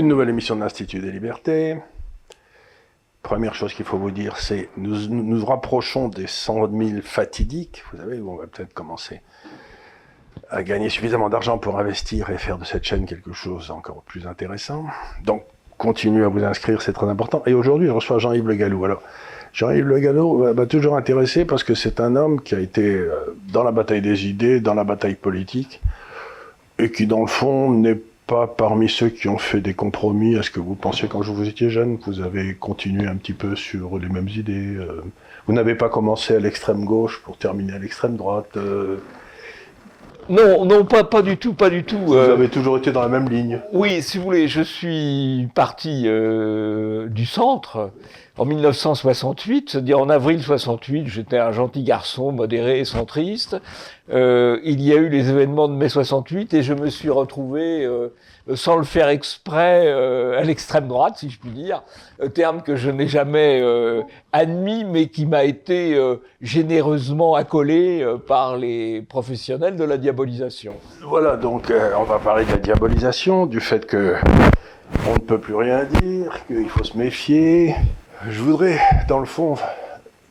Une nouvelle émission de l'Institut des libertés. Première chose qu'il faut vous dire, c'est nous nous rapprochons des 100 000 fatidiques, vous savez, où on va peut-être commencer à gagner suffisamment d'argent pour investir et faire de cette chaîne quelque chose encore plus intéressant. Donc, continuez à vous inscrire, c'est très important. Et aujourd'hui, je reçois Jean-Yves Le Gallou. Alors, Jean-Yves Le Gallou m'a toujours intéressé parce que c'est un homme qui a été euh, dans la bataille des idées, dans la bataille politique, et qui, dans le fond, n'est parmi ceux qui ont fait des compromis. Est-ce que vous pensiez, quand vous étiez jeune, vous avez continué un petit peu sur les mêmes idées euh, Vous n'avez pas commencé à l'extrême gauche pour terminer à l'extrême droite euh, non, non, pas, pas du tout, pas du tout. Vous avez toujours été dans la même ligne. Oui, si vous voulez, je suis parti du centre en 1968, c'est-à-dire en avril 68, j'étais un gentil garçon, modéré et centriste. Euh, il y a eu les événements de mai 68 et je me suis retrouvé, euh, sans le faire exprès, euh, à l'extrême droite, si je puis dire, terme que je n'ai jamais admis, mais qui m'a été généreusement accolé par les professionnels de la diabolisation. Voilà, donc on va parler de la diabolisation, du fait que on ne peut plus rien dire, qu'il faut se méfier, je voudrais, dans le fond,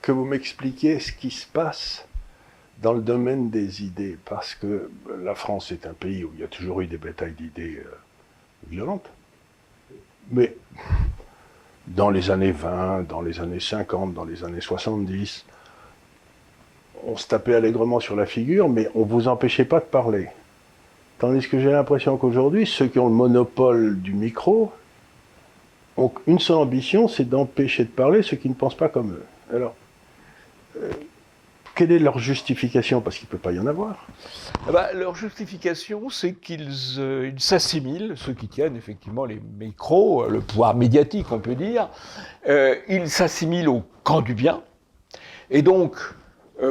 que vous m'expliquiez ce qui se passe dans le domaine des idées, parce que la France est un pays où il y a toujours eu des batailles d'idées violentes. Mais dans les années 20, dans les années 50, dans les années 70, on se tapait allègrement sur la figure, mais on ne vous empêchait pas de parler. Tandis que j'ai l'impression qu'aujourd'hui, ceux qui ont le monopole du micro, donc une seule ambition, c'est d'empêcher de parler ceux qui ne pensent pas comme eux. Alors, euh, quelle est leur justification? Parce qu'il ne peut pas y en avoir. Ah bah, leur justification, c'est qu'ils euh, s'assimilent, ceux qui tiennent effectivement les micros, euh, le pouvoir médiatique, on peut dire, ils s'assimilent au camp du bien. Et donc,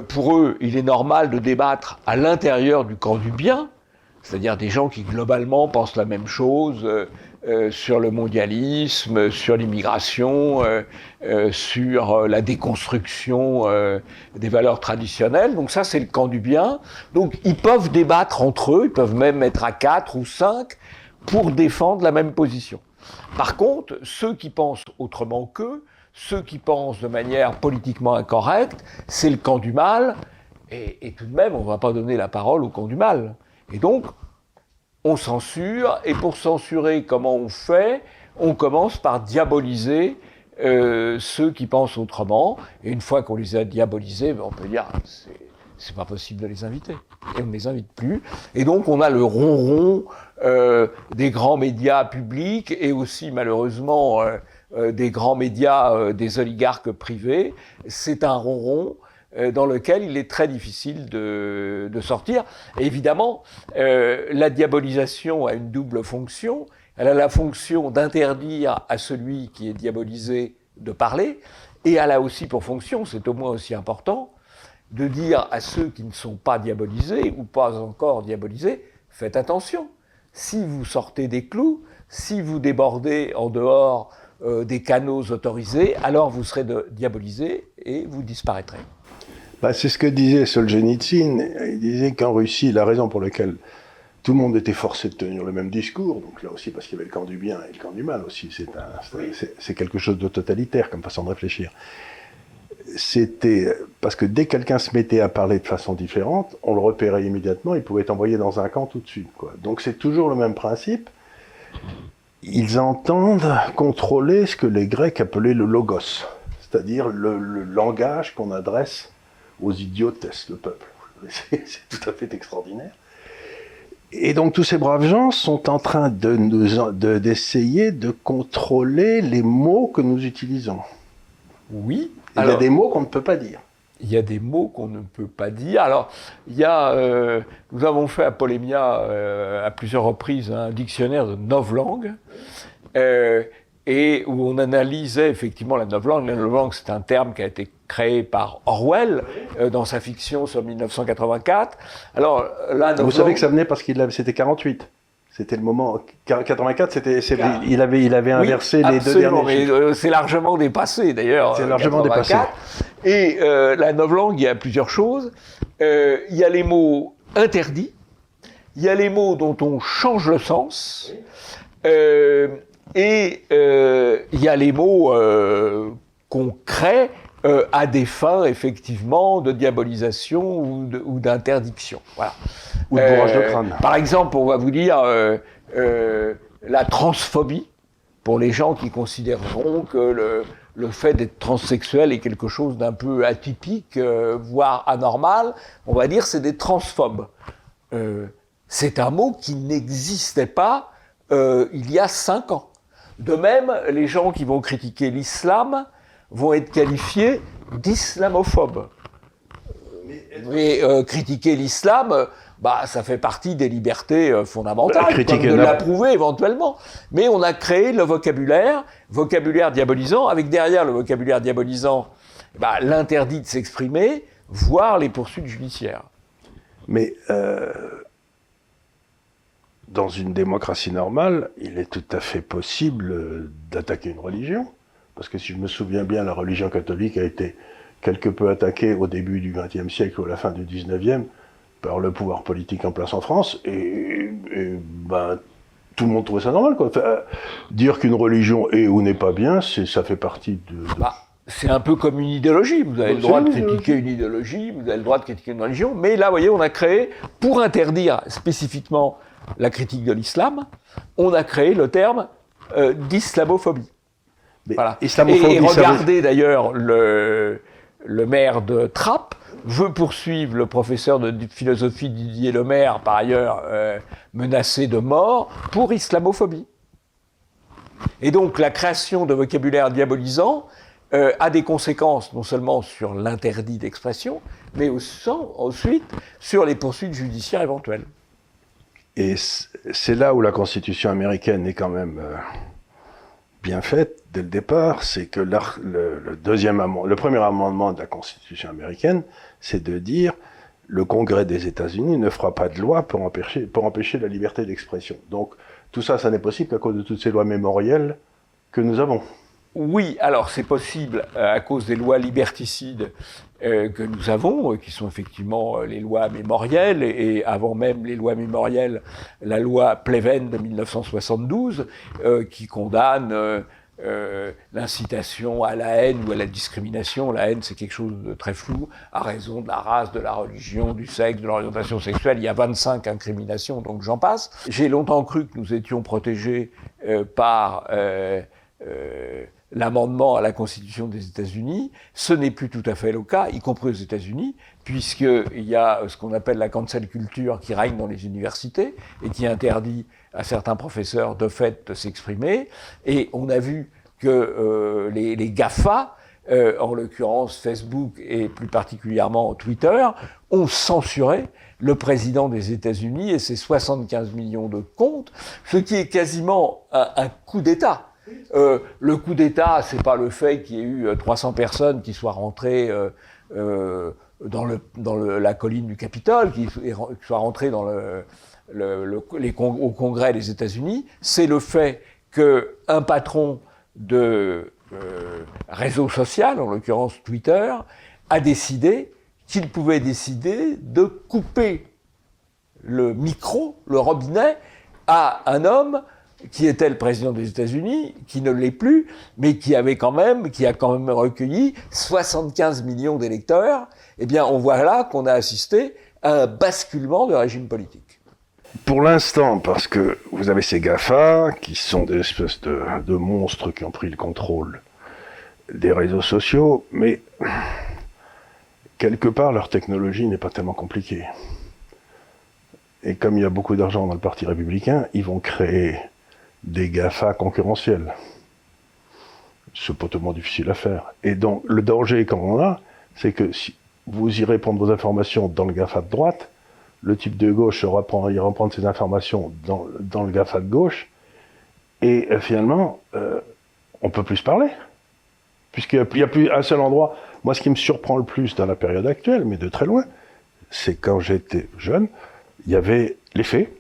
pour eux, il est normal de débattre à l'intérieur du camp du bien, c'est-à-dire des gens qui globalement pensent la même chose, euh, sur le mondialisme, sur l'immigration, euh, euh, sur la déconstruction des valeurs traditionnelles. Donc ça, c'est le camp du bien. Donc ils peuvent débattre entre eux, ils peuvent même être à quatre ou cinq pour défendre la même position. Par contre, ceux qui pensent autrement qu'eux, ceux qui pensent de manière politiquement incorrecte, c'est le camp du mal. Et, et tout de même, on ne va pas donner la parole au camp du mal. Et donc, on censure, et pour censurer, comment on fait? On commence par diaboliser euh, ceux qui pensent autrement, et une fois qu'on les a diabolisés, on peut dire c'est pas possible de les inviter, et on ne les invite plus. Et donc on a le ronron euh, des grands médias publics et aussi malheureusement euh, des grands médias des oligarques privés. C'est un ronron euh, dans lequel il est très difficile de, sortir. évidemment, euh, la diabolisation a une double fonction. Elle a la fonction d'interdire à celui qui est diabolisé de parler, et elle a aussi pour fonction, c'est au moins aussi important, de dire à ceux qui ne sont pas diabolisés ou pas encore diabolisés, faites attention. Si vous sortez des clous, si vous débordez en dehors euh, des canaux autorisés, alors vous serez diabolisé et vous disparaîtrez. Bah, c'est ce que disait Solzhenitsyn. Il disait qu'en Russie, la raison pour laquelle tout le monde était forcé de tenir le même discours, donc là aussi parce qu'il y avait le camp du bien et le camp du mal aussi, c'est quelque chose de totalitaire comme façon de réfléchir. C'était parce que dès que quelqu'un se mettait à parler de façon différente, on le repérait immédiatement, il pouvait être envoyé dans un camp tout de suite. Donc c'est toujours le même principe. Ils entendent contrôler ce que les Grecs appelaient le logos, c'est-à-dire le langage qu'on adresse aux idiotesses, le peuple. C'est tout à fait extraordinaire. Et donc tous ces braves gens sont en train de nous, d'essayer de, contrôler les mots que nous utilisons. Oui. Il y a des mots qu'on ne peut pas dire. Il y a des mots qu'on ne peut pas dire. Alors, il y a, euh, nous avons fait à Polémia euh, à plusieurs reprises un dictionnaire de neuf langues. Euh, et où on analysait effectivement la novlangue. La novlangue, c'est un terme qui a été créé par Orwell euh, dans sa fiction sur 1984. Alors là, vous savez que ça venait parce qu'il c'était 48. C'était le moment 84, c'était il avait il avait inversé les deux derniers. Mais euh, c'est largement dépassé d'ailleurs. C'est largement dépassé. Et euh, la novlangue, il y a plusieurs choses. il y a les mots interdits, il y a les mots dont on change le sens et euh, il y a les mots euh, qu'on crée euh, à des fins, effectivement, de diabolisation ou d'interdiction. Voilà. Ou de bourrage de crâne. Par exemple, on va vous dire la transphobie, pour les gens qui considéreront que le, le fait d'être transsexuel est quelque chose d'un peu atypique, voire anormal, on va dire c'est des transphobes. c'est un mot qui n'existait pas il y a cinq ans. De même, les gens qui vont critiquer l'islam vont être qualifiés d'islamophobes. Mais euh, critiquer l'islam, bah, ça fait partie des libertés euh, fondamentales, comme de l'approuver éventuellement. Mais on a créé le vocabulaire, vocabulaire diabolisant, avec derrière le vocabulaire diabolisant bah, l'interdit de s'exprimer, voire les poursuites judiciaires. Mais euh, dans une démocratie normale, il est tout à fait possible euh, d'attaquer une religion. Parce que si je me souviens bien, la religion catholique a été quelque peu attaquée au début du XXe siècle ou à la fin du XIXe par le pouvoir politique en place en France. Et, ben, tout le monde trouvait ça normal. Quoi. dire qu'une religion est ou n'est pas bien, ça fait partie de... Bah, c'est un peu comme une idéologie. Vous avez le droit de critiquer une idéologie, vous avez le droit de critiquer une religion. Mais là, vous voyez, on a créé, pour interdire spécifiquement la critique de l'islam, on a créé le terme euh, d'islamophobie. Voilà. Et, regardez d'ailleurs le, le maire de Trappes veut poursuivre le professeur de philosophie Didier Lemaire, par ailleurs euh, menacé de mort, pour islamophobie. Et donc la création de vocabulaire diabolisant euh, a des conséquences non seulement sur l'interdit d'expression, mais aussi, ensuite sur les poursuites judiciaires éventuelles. Et c'est là où la Constitution américaine est quand même euh, bien faite dès le départ, c'est que le, deuxième le premier amendement de la Constitution américaine, c'est de dire le Congrès des États-Unis ne fera pas de loi pour empêcher, pour empêcher la liberté d'expression. Donc tout ça, ça n'est possible qu'à cause de toutes ces lois mémorielles que nous avons. Oui, alors c'est possible euh, à cause des lois liberticides euh, que nous avons, euh, qui sont effectivement les lois mémorielles, et, avant même les lois mémorielles, la loi Pleven de 1972, qui condamne l'incitation à la haine ou à la discrimination. La haine, c'est quelque chose de très flou, à raison de la race, de la religion, du sexe, de l'orientation sexuelle. Il y a 25 incriminations, donc j'en passe. J'ai longtemps cru que nous étions protégés par l'amendement à la Constitution des États-Unis. Ce n'est plus tout à fait le cas, y compris aux États-Unis, puisqu'il y a ce qu'on appelle la cancel culture qui règne dans les universités et qui interdit à certains professeurs de fait de s'exprimer. Et on a vu que euh, les, GAFA, euh, en l'occurrence Facebook et plus particulièrement Twitter, ont censuré le président des États-Unis et ses 75 millions de comptes, ce qui est quasiment un coup d'État euh, le coup d'État, c'est pas le fait qu'il y ait eu 300 euh, personnes qui soient rentrées euh, dans, la colline du Capitole, qui soient rentrées au Congrès des États-Unis. C'est le fait qu'un patron de réseau social, en l'occurrence Twitter, a décidé qu'il pouvait décider de couper le micro, le robinet, à un homme qui était le président des États-Unis, qui ne l'est plus, mais qui avait quand même, qui a quand même recueilli 75 millions d'électeurs, eh bien, on voit là qu'on a assisté à un basculement de régime politique. Pour l'instant, parce que vous avez ces GAFA, qui sont des espèces de, de monstres qui ont pris le contrôle des réseaux sociaux, mais quelque part, leur technologie n'est pas tellement compliquée. Et comme il y a beaucoup d'argent dans le Parti républicain, ils vont créer des GAFA concurrentiels. C'est pas tellement difficile à faire. Et donc, le danger qu'on a, c'est que si vous irez prendre vos informations dans le GAFA de droite, le type de gauche ira prendre ses informations dans, dans, le GAFA de gauche, et euh, finalement, euh, on peut plus se parler. Puisqu'il n'y a, a, plus un seul endroit. Moi, ce qui me surprend le plus dans la période actuelle, mais de très loin, c'est quand j'étais jeune, il y avait les faits,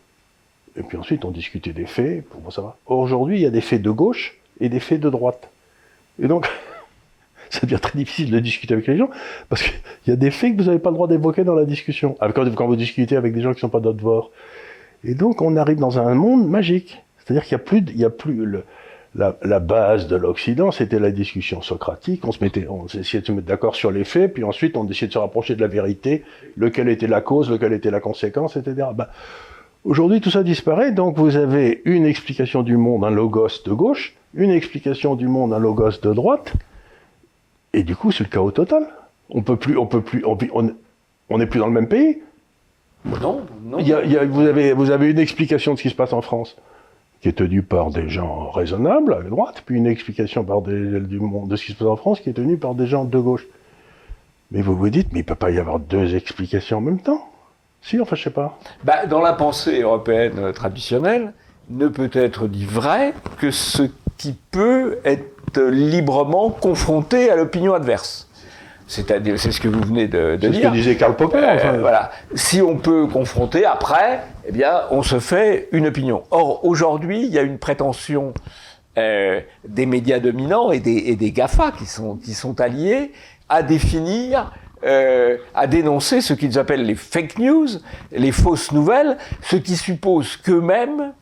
et puis ensuite, on discutait des faits pour savoir. Aujourd'hui, il y a des faits de gauche et des faits de droite. Et donc, ça devient très difficile de discuter avec les gens, parce qu'il y a des faits que vous n'avez pas le droit d'évoquer dans la discussion, quand, quand vous discutez avec des gens qui ne sont pas d'autres. Et donc, on arrive dans un monde magique. C'est-à-dire qu'il n'y a plus, la, base de l'Occident, c'était la discussion socratique. On essayait de se mettre d'accord sur les faits, puis ensuite on essayait de se rapprocher de la vérité, lequel était la cause, lequel était la conséquence, etc. aujourd'hui, tout ça disparaît, donc vous avez une explication du monde, un logos de gauche, une explication du monde, un logos de droite, et du coup, c'est le chaos total. On peut plus, on peut plus, on n'est plus dans le même pays. Non, non. vous, avez, vous avez une explication de ce qui se passe en France qui est tenue par des gens raisonnables à droite, puis une explication par des, du monde de ce qui se passe en France qui est tenue par des gens de gauche. Mais vous vous dites, mais il ne peut pas y avoir deux explications en même temps Si, enfin, je sais pas. Bah, dans la pensée européenne traditionnelle, ne peut être dit vrai que ce qui peut être librement confronté à l'opinion adverse. C'est-à-dire, c'est ce que vous venez de, dire. C'est ce que disait Karl Popper. Euh, voilà. Si on peut confronter, après, eh bien, on se fait une opinion. Or, aujourd'hui, il y a une prétention euh, des médias dominants et des, et des GAFA qui sont, qui sont alliés à définir euh, à dénoncer ce qu'ils appellent les fake news, les fausses nouvelles, ce qui suppose qu'eux-mêmes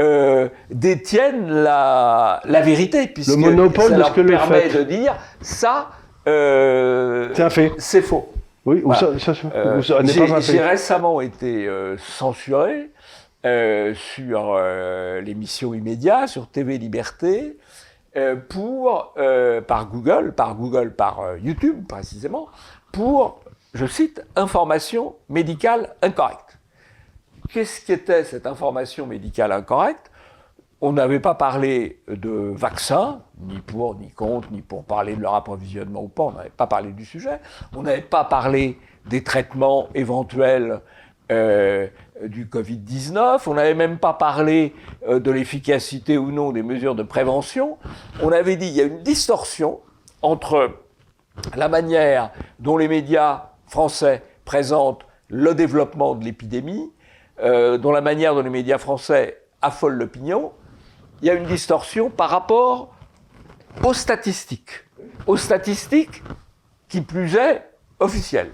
euh, détiennent la, la vérité, puisque le monopole ça leur de permet de dire ça euh, c'est faux. Oui, ou ça, ça, euh, n'est pas un fait. J'ai récemment été euh, censuré euh, sur l'émission Immédiat, sur TV Liberté, pour, par Google, par Google, par YouTube précisément, pour, je cite, information médicale incorrecte. Qu'est-ce qu'était cette information médicale incorrecte? On n'avait pas parlé de vaccins, ni pour, ni contre, ni pour parler de leur approvisionnement ou pas, on n'avait pas parlé du sujet. On n'avait pas parlé des traitements éventuels euh, du Covid-19, on n'avait même pas parlé euh, de l'efficacité ou non des mesures de prévention. On avait dit qu'il y a une distorsion entre la manière dont les médias français présentent le développement de l'épidémie, euh, dont la manière dont les médias français affolent l'opinion, il y a une distorsion par rapport aux statistiques. Aux statistiques qui plus est officielles.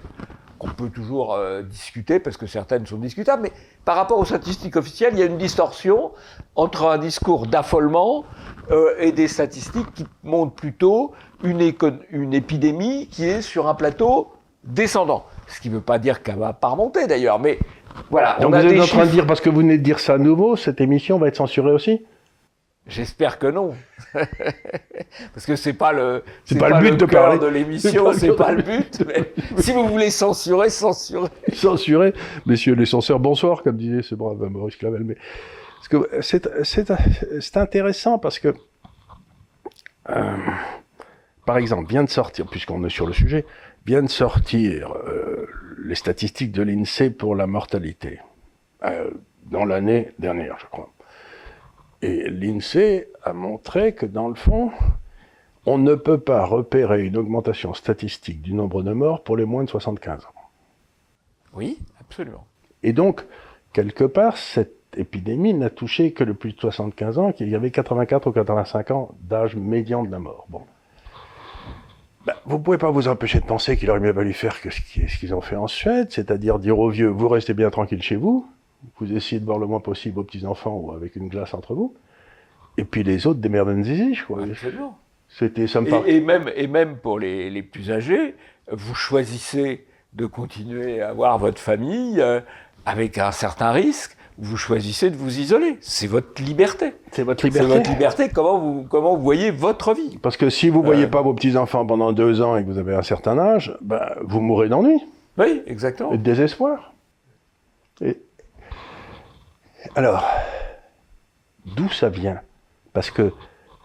On peut toujours euh, discuter parce que certaines sont discutables, mais par rapport aux statistiques officielles, il y a une distorsion entre un discours d'affolement euh, et des statistiques qui montrent plutôt une, une épidémie qui est sur un plateau descendant. Ce qui ne veut pas dire qu'elle va pas remonter d'ailleurs, mais voilà. Donc vous êtes en train de dire, parce que vous venez de dire ça à nouveau, cette émission va être censurée aussi? J'espère que non, parce que c'est pas le c'est pas, le but de parler de l'émission, c'est pas, le but. Mais si vous voulez censurer, censurez. Censurer, messieurs les censeurs, bonsoir, comme disait ce brave Maurice Clavel. Mais c'est intéressant parce que euh, par exemple, vient de sortir, puisqu'on est sur le sujet, vient de sortir euh, les statistiques de l'INSEE pour la mortalité euh, dans l'année dernière, je crois. Et l'INSEE a montré que dans le fond, on ne peut pas repérer une augmentation statistique du nombre de morts pour les moins de 75 ans. Oui, absolument. Et donc, quelque part, cette épidémie n'a touché que le plus de 75 ans, qu'il y avait 84 ou 85 ans d'âge médian de la mort. Bon. Ben, vous ne pouvez pas vous empêcher de penser qu'il aurait mieux valu faire que ce qu'ils ont fait en Suède, c'est-à-dire dire aux vieux, vous restez bien tranquille chez vous, vous essayez de voir le moins possible vos petits-enfants ou avec une glace entre vous. Et puis les autres, zizi, je crois. C'était sympa. Et, même, et même pour les, les, plus âgés, vous choisissez de continuer à avoir votre famille euh, avec un certain risque, vous choisissez de vous isoler. C'est votre liberté. C'est votre liberté. C'est votre liberté. Comment vous, comment vous voyez votre vie? Parce que si vous ne voyez euh. pas vos petits-enfants pendant deux ans et que vous avez un certain âge, ben, vous mourrez d'ennui. Oui, exactement. Et de désespoir. Et, alors, d'où ça vient? Parce que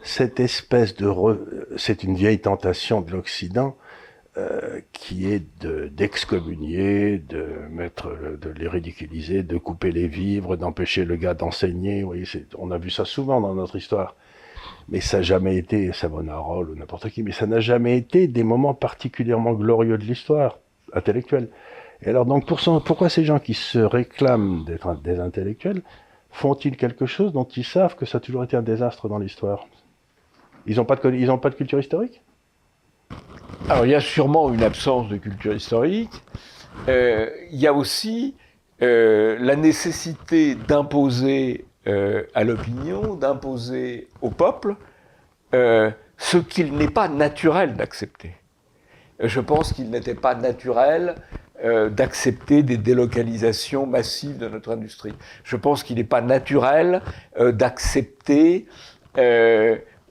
cette espèce de... C'est une vieille tentation de l'Occident euh, qui est d'excommunier, de, mettre, de les ridiculiser, de couper les vivres, d'empêcher le gars d'enseigner. on a vu ça souvent dans notre histoire. Mais ça n'a jamais été Savonarole ou n'importe qui, mais ça n'a jamais été des moments particulièrement glorieux de l'histoire intellectuelle. Et alors, donc, pour pourquoi ces gens qui se réclament d'être des intellectuels font-ils quelque chose dont ils savent que ça a toujours été un désastre dans l'histoire? Ils n'ont pas de culture historique? Alors, il y a sûrement une absence de culture historique. Euh, il y a aussi euh, la nécessité d'imposer euh, à l'opinion, d'imposer au peuple ce qu'il n'est pas naturel d'accepter. Je pense qu'il n'était pas naturel d'accepter des délocalisations massives de notre industrie. Je pense qu'il n'est pas naturel d'accepter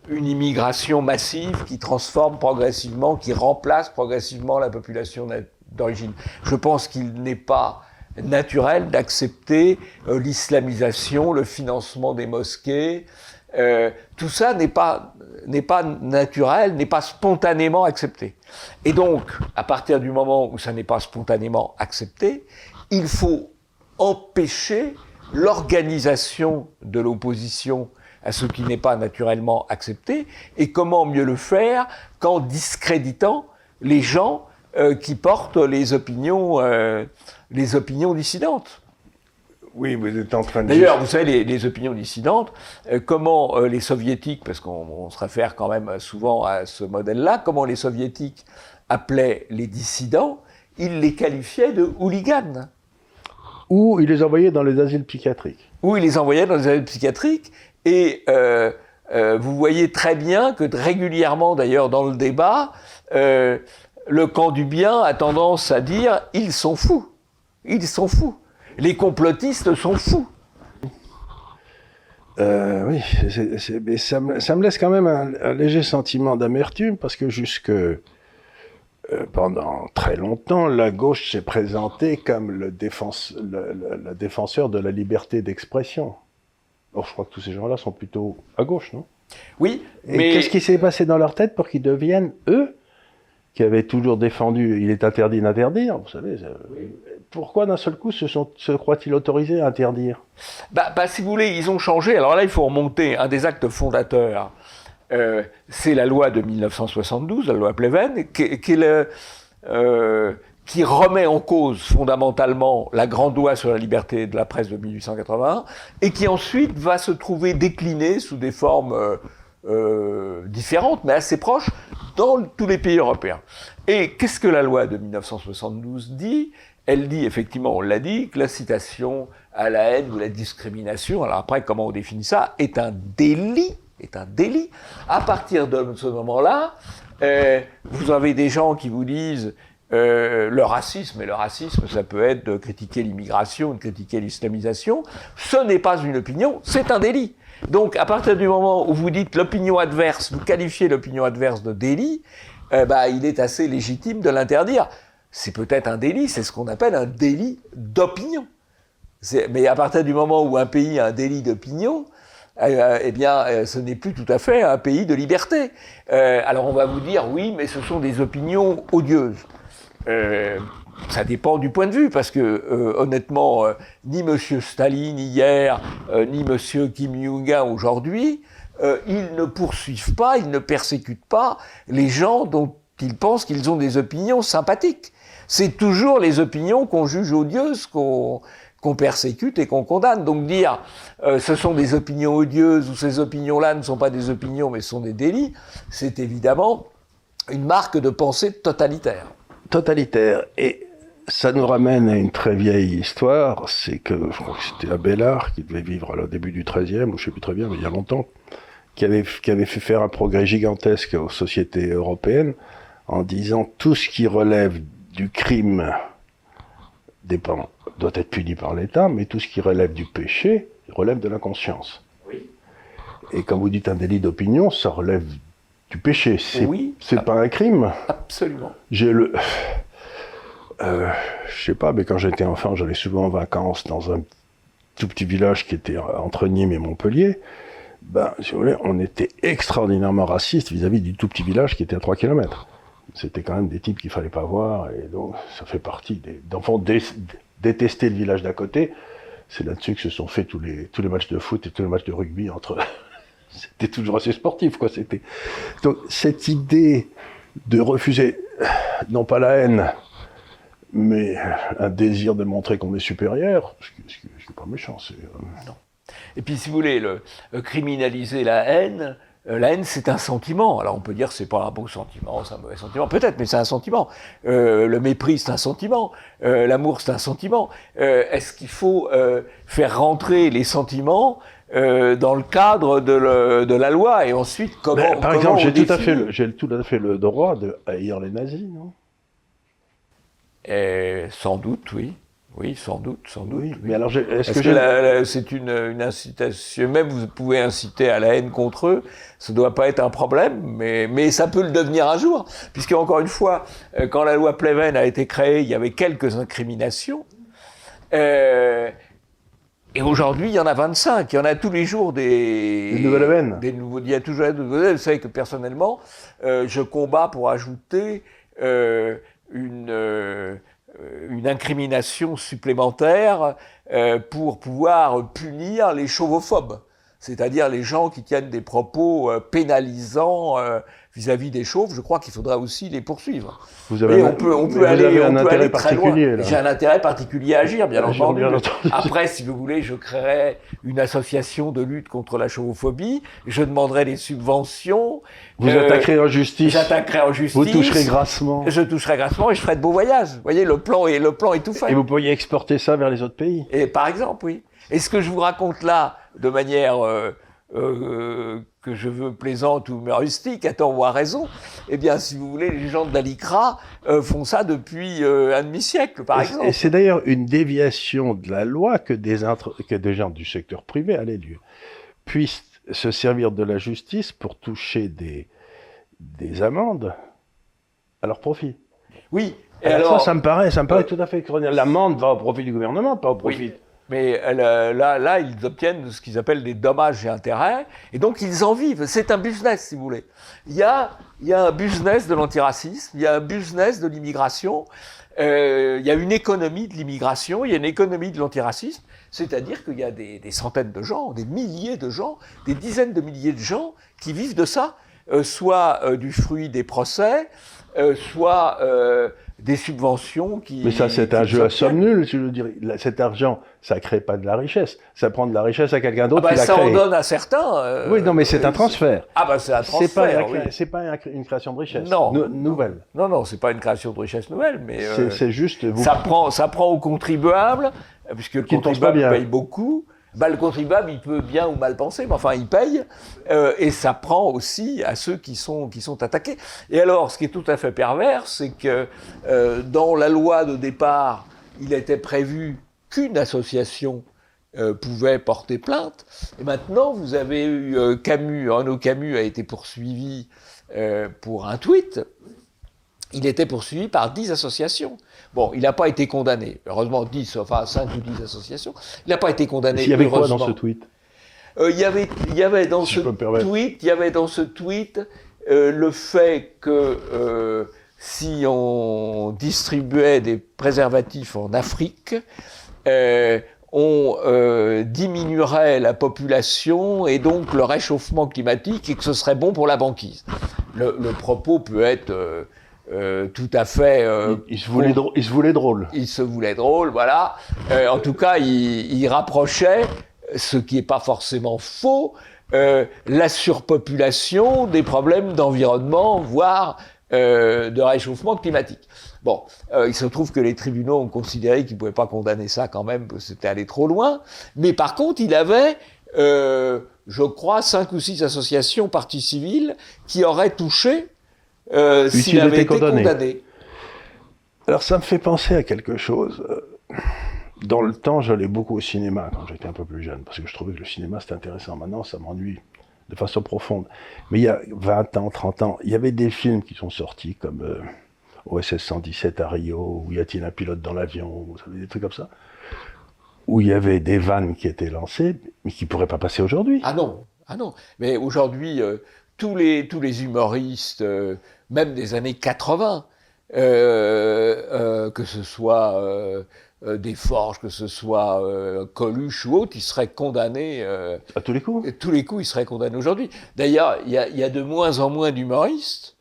une immigration massive qui transforme progressivement, qui remplace progressivement la population d'origine. Je pense qu'il n'est pas naturel d'accepter euh, l'islamisation, le financement des mosquées. Euh, tout ça n'est pas, n'est pas naturel, n'est pas spontanément accepté. Et donc, à partir du moment où ça n'est pas spontanément accepté, il faut empêcher l'organisation de l'opposition à ce qui n'est pas naturellement accepté, et comment mieux le faire qu'en discréditant les gens euh, qui portent les opinions, euh, les opinions dissidentes. Oui, vous êtes en train de D'ailleurs, vous savez, les, opinions dissidentes, euh, comment les soviétiques, parce qu'on se réfère quand même souvent à ce modèle-là, comment les soviétiques appelaient les dissidents, ils les qualifiaient de hooligans. Ou ils les envoyaient dans les asiles psychiatriques. Ou ils les envoyaient dans les asiles psychiatriques, et euh, euh, vous voyez très bien que régulièrement, d'ailleurs, dans le débat, euh, le camp du bien a tendance à dire ils sont fous. Ils sont fous. Les complotistes sont fous. oui, mais ça, me, laisse quand même un, léger sentiment d'amertume parce que jusque pendant très longtemps, la gauche s'est présentée comme le, le défenseur de la liberté d'expression. Or, je crois que tous ces gens-là sont plutôt à gauche, non? Oui, Et mais... qu'est-ce qui s'est passé dans leur tête pour qu'ils deviennent, eux, qui avaient toujours défendu il est interdit d'interdire, vous savez, pourquoi d'un seul coup se, se croient-ils autorisés à interdire? Bah, bah, si vous voulez, ils ont changé. Alors là, il faut remonter. Un des actes fondateurs, euh, c'est la loi de 1972, la loi Pleven, qui, qui est le, euh, qui remet en cause fondamentalement la grande loi sur la liberté de la presse de 1881 et qui ensuite va se trouver déclinée sous des formes euh, euh, différentes mais assez proches dans tous les pays européens. Et qu'est-ce que la loi de 1972 dit? Elle dit effectivement, on l'a dit, que la citation à la haine ou la discrimination, alors après comment on définit ça, est un délit est un délit. À partir de ce moment-là, euh, vous avez des gens qui vous disent euh, le racisme, et le racisme, ça peut être de critiquer l'immigration, de critiquer l'islamisation, ce n'est pas une opinion, c'est un délit. Donc, à partir du moment où vous dites l'opinion adverse, vous qualifiez l'opinion adverse de délit, euh, bah, il est assez légitime de l'interdire. C'est peut-être un délit, c'est ce qu'on appelle un délit d'opinion. Mais à partir du moment où un pays a un délit d'opinion, euh, eh bien, ce n'est plus tout à fait un pays de liberté. alors on va vous dire, oui, mais ce sont des opinions odieuses. Euh, ça dépend du point de vue, parce que euh, honnêtement, euh, ni M. Staline hier, ni M. Kim Jong-un aujourd'hui, ils ne poursuivent pas, ils ne persécutent pas les gens dont ils pensent qu'ils ont des opinions sympathiques. C'est toujours les opinions qu'on juge odieuses, qu'on persécute et qu'on condamne. Donc dire ce sont des opinions odieuses ou ces opinions-là ne sont pas des opinions mais sont des délits, c'est évidemment une marque de pensée totalitaire totalitaire. Et ça nous ramène à une très vieille histoire, c'est que je crois que c'était Abélard qui devait vivre au début du XIIIe, ou je sais plus très bien, mais il y a longtemps, qui avait, qui avait fait faire un progrès gigantesque aux sociétés européennes en disant tout ce qui relève du crime dépend, doit être puni par l'État, mais tout ce qui relève du péché relève de la conscience. Et quand vous dites un délit d'opinion, ça relève péché. C'est oui, c'est pas un crime. Absolument. J'ai le. Euh, je sais pas, mais quand j'étais enfant, j'allais souvent en vacances dans un tout petit village qui était entre Nîmes et Montpellier. Ben, si vous voulez, on était extraordinairement raciste vis-à-vis du tout petit village qui était à 3 km. C'était quand même des types qu'il fallait pas voir, et donc ça fait partie des d'enfants détester le village d'à côté. C'est là-dessus que se sont faits tous les tous les matchs de foot et tous les matchs de rugby entre c'était toujours assez sportif, quoi. C'était donc cette idée de refuser non pas la haine, mais un désir de montrer qu'on est supérieur, ce qui n'est pas méchant. Euh, non. Et puis, si vous voulez, le, euh, criminaliser la haine, euh, la haine, c'est un sentiment. Alors, on peut dire que c'est pas un beau sentiment, c'est un mauvais sentiment. Peut-être, mais c'est un sentiment. le mépris, c'est un sentiment. l'amour, c'est un sentiment. est-ce qu'il faut faire rentrer les sentiments euh, dans le cadre de, le, de, la loi. Et ensuite, comment. Mais, par exemple, j'ai tout, à fait le, j'ai tout à fait le droit de haïr les nazis, non? Et, Sans doute, oui. Oui, sans doute, sans doute. Oui, Mais alors, est-ce que, que c'est une, une, incitation Même vous pouvez inciter à la haine contre eux. Ça ne doit pas être un problème, mais, mais ça peut le devenir un jour, puisque encore une fois, euh, quand la loi Pleven a été créée, il y avait quelques incriminations. Euh, et aujourd'hui, il y en a 25. Il y en a tous les jours des, des nouvelles veines. Des nouveaux, il y a toujours des nouvelles Vous savez que personnellement, euh, je combats pour ajouter euh, une, euh, une incrimination supplémentaire pour pouvoir punir les chauvophobes c'est-à-dire les gens qui tiennent des propos pénalisants vis-à-vis des chauves, je crois qu'il faudra aussi les poursuivre. Vous avez on peut, on peut aller, un intérêt particulier. J'ai un intérêt particulier à agir, bien, entendu. Après, si vous voulez, je créerai une association de lutte contre la chauvophobie. Je demanderai des subventions. Vous euh, attaquerez en justice. J'attaquerai en justice. Vous toucherez grassement. Je toucherai grassement et je ferai de beaux voyages. Vous voyez, le plan est, le plan est tout fait. Et vous pourriez exporter ça vers les autres pays. Et par exemple, oui. Et ce que je vous raconte là, de manière euh, euh, que je veux plaisante ou humoristique, à tort ou à raison, eh bien, si vous voulez, les gens de l'ALICRA euh, font ça depuis un demi-siècle, par exemple. Et c'est d'ailleurs une déviation de la loi que des, que des gens du secteur privé, allez puissent se servir de la justice pour toucher des, des amendes à leur profit. Oui. Et alors, ça, ça me paraît, ça me paraît tout à fait L'amende va au profit du gouvernement, pas au profit. Mais euh, là, ils obtiennent ce qu'ils appellent des dommages et intérêts, et donc ils en vivent. C'est un business, si vous voulez. Il y a, un business de l'antiracisme, il y a un business de l'immigration, euh, il y a une économie de l'immigration, il y a une économie de l'antiracisme, c'est-à-dire qu'il y a des, centaines de gens, des milliers de gens, des dizaines de milliers de gens qui vivent de ça, euh, soit du fruit des procès, soit des subventions qui. Mais ça, c'est un jeu à somme nulle, je veux dire. Cet argent, ça crée pas de la richesse. Ça prend de la richesse à quelqu'un d'autre ah bah, qui l'a créé. Ça en donne à certains. Euh, oui, non, mais c'est un transfert. Ah bah c'est un transfert. C'est pas, pas une création de richesse. Non. nouvelle. Non, non, c'est pas une création de richesse nouvelle, mais. c'est euh, juste. Vous... Ça prend, ça prend aux contribuables, puisque le contribuable paye beaucoup le contribuable, il peut bien ou mal penser, mais enfin, il paye, euh, et ça prend aussi à ceux qui sont, qui sont attaqués. Et alors, ce qui est tout à fait pervers, c'est que euh, dans la loi de départ, il était prévu qu'une association euh, pouvait porter plainte, et maintenant, vous avez eu Camus, Renaud Camus a été poursuivi pour un tweet, il était poursuivi par dix associations. Bon, il n'a pas été condamné. Heureusement, 10, enfin 5 ou 10 associations. Il n'a pas été condamné. Il y avait quoi dans ce tweet euh, il, y avait, il y avait dans ce tweet, il y avait dans ce tweet euh, le fait que euh, si on distribuait des préservatifs en Afrique, on euh, diminuerait la population et donc le réchauffement climatique et que ce serait bon pour la banquise. Le, le propos peut être euh, euh, tout à fait. Euh, il, se voulait drôle, il se voulait drôle. Il se voulait drôle, voilà. Euh, en tout cas, il, il, rapprochait, ce qui n'est pas forcément faux, la surpopulation des problèmes d'environnement, voire de réchauffement climatique. Bon, il se trouve que les tribunaux ont considéré qu'ils ne pouvaient pas condamner ça quand même, parce que c'était allé trop loin. Mais par contre, il avait je crois, cinq ou six associations parties civiles qui auraient touché euh, s'il avait été condamné. Alors ça me fait penser à quelque chose. Dans le temps, j'allais beaucoup au cinéma quand j'étais un peu plus jeune, parce que je trouvais que le cinéma c'était intéressant. Maintenant, ça m'ennuie de façon profonde. Mais il y a 20 ans, 30 ans, il y avait des films qui sont sortis comme euh, OSS 117 à Rio, où y a-t-il un pilote dans l'avion, vous savez, des trucs comme ça, où il y avait des vannes qui étaient lancées, mais qui pourraient pas passer aujourd'hui. Ah non, ah non. Mais aujourd'hui, euh, tous les tous les humoristes, euh, même des années 80, euh, euh, que ce soit euh, euh des forges, que ce soit euh, Coluche ou autre, ils seraient condamnés. à tous les coups Tous les coups, ils seraient condamnés aujourd'hui. D'ailleurs, il y a, y a, de moins en moins d'humoristes,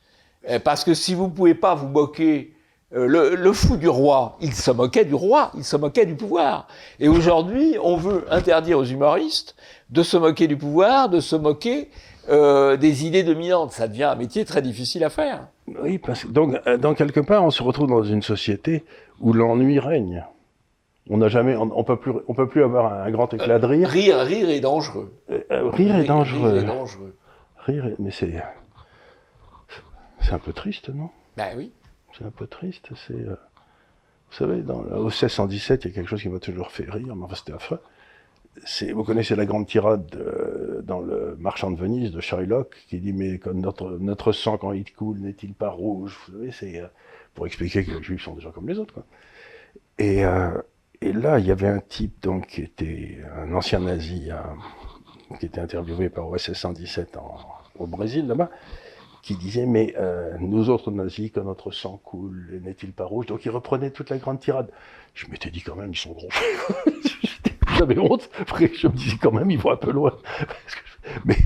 parce que si vous ne pouvez pas vous moquer. Le, le, fou du roi, il se moquait du roi, il se moquait du pouvoir. Et aujourd'hui, on veut interdire aux humoristes de se moquer du pouvoir, de se moquer euh, des idées dominantes. Ça devient un métier très difficile à faire. Oui, parce que donc, euh, dans quelque part, on se retrouve dans une société où l'ennui règne. On n'a jamais, on, peut plus, on peut plus avoir un, grand éclat de rire. rire, rire est dangereux. rire est dangereux. Rire est dangereux. Rire, mais c'est, c'est un peu triste, non? Ben oui. C'est un peu triste. C'est, vous savez, dans, au 1617, il y a quelque chose qui m'a toujours fait rire, mais enfin c'était affreux vous connaissez la grande tirade dans le Marchand de Venise de Shylock qui dit mais notre, notre sang quand il coule n'est-il pas rouge? Vous savez, c'est euh, pour expliquer que les Juifs sont des gens comme les autres. Et, euh, et, là, il y avait un type donc qui était un ancien nazi qui était interviewé par OSS 117 en, au Brésil là-bas qui disait mais euh, nous autres nazis quand notre sang coule n'est-il pas rouge? Donc il reprenait toute la grande tirade. Je m'étais dit quand même ils sont gros. j'avais honte. Après, je me disais quand même, ils vont un peu loin. Mais,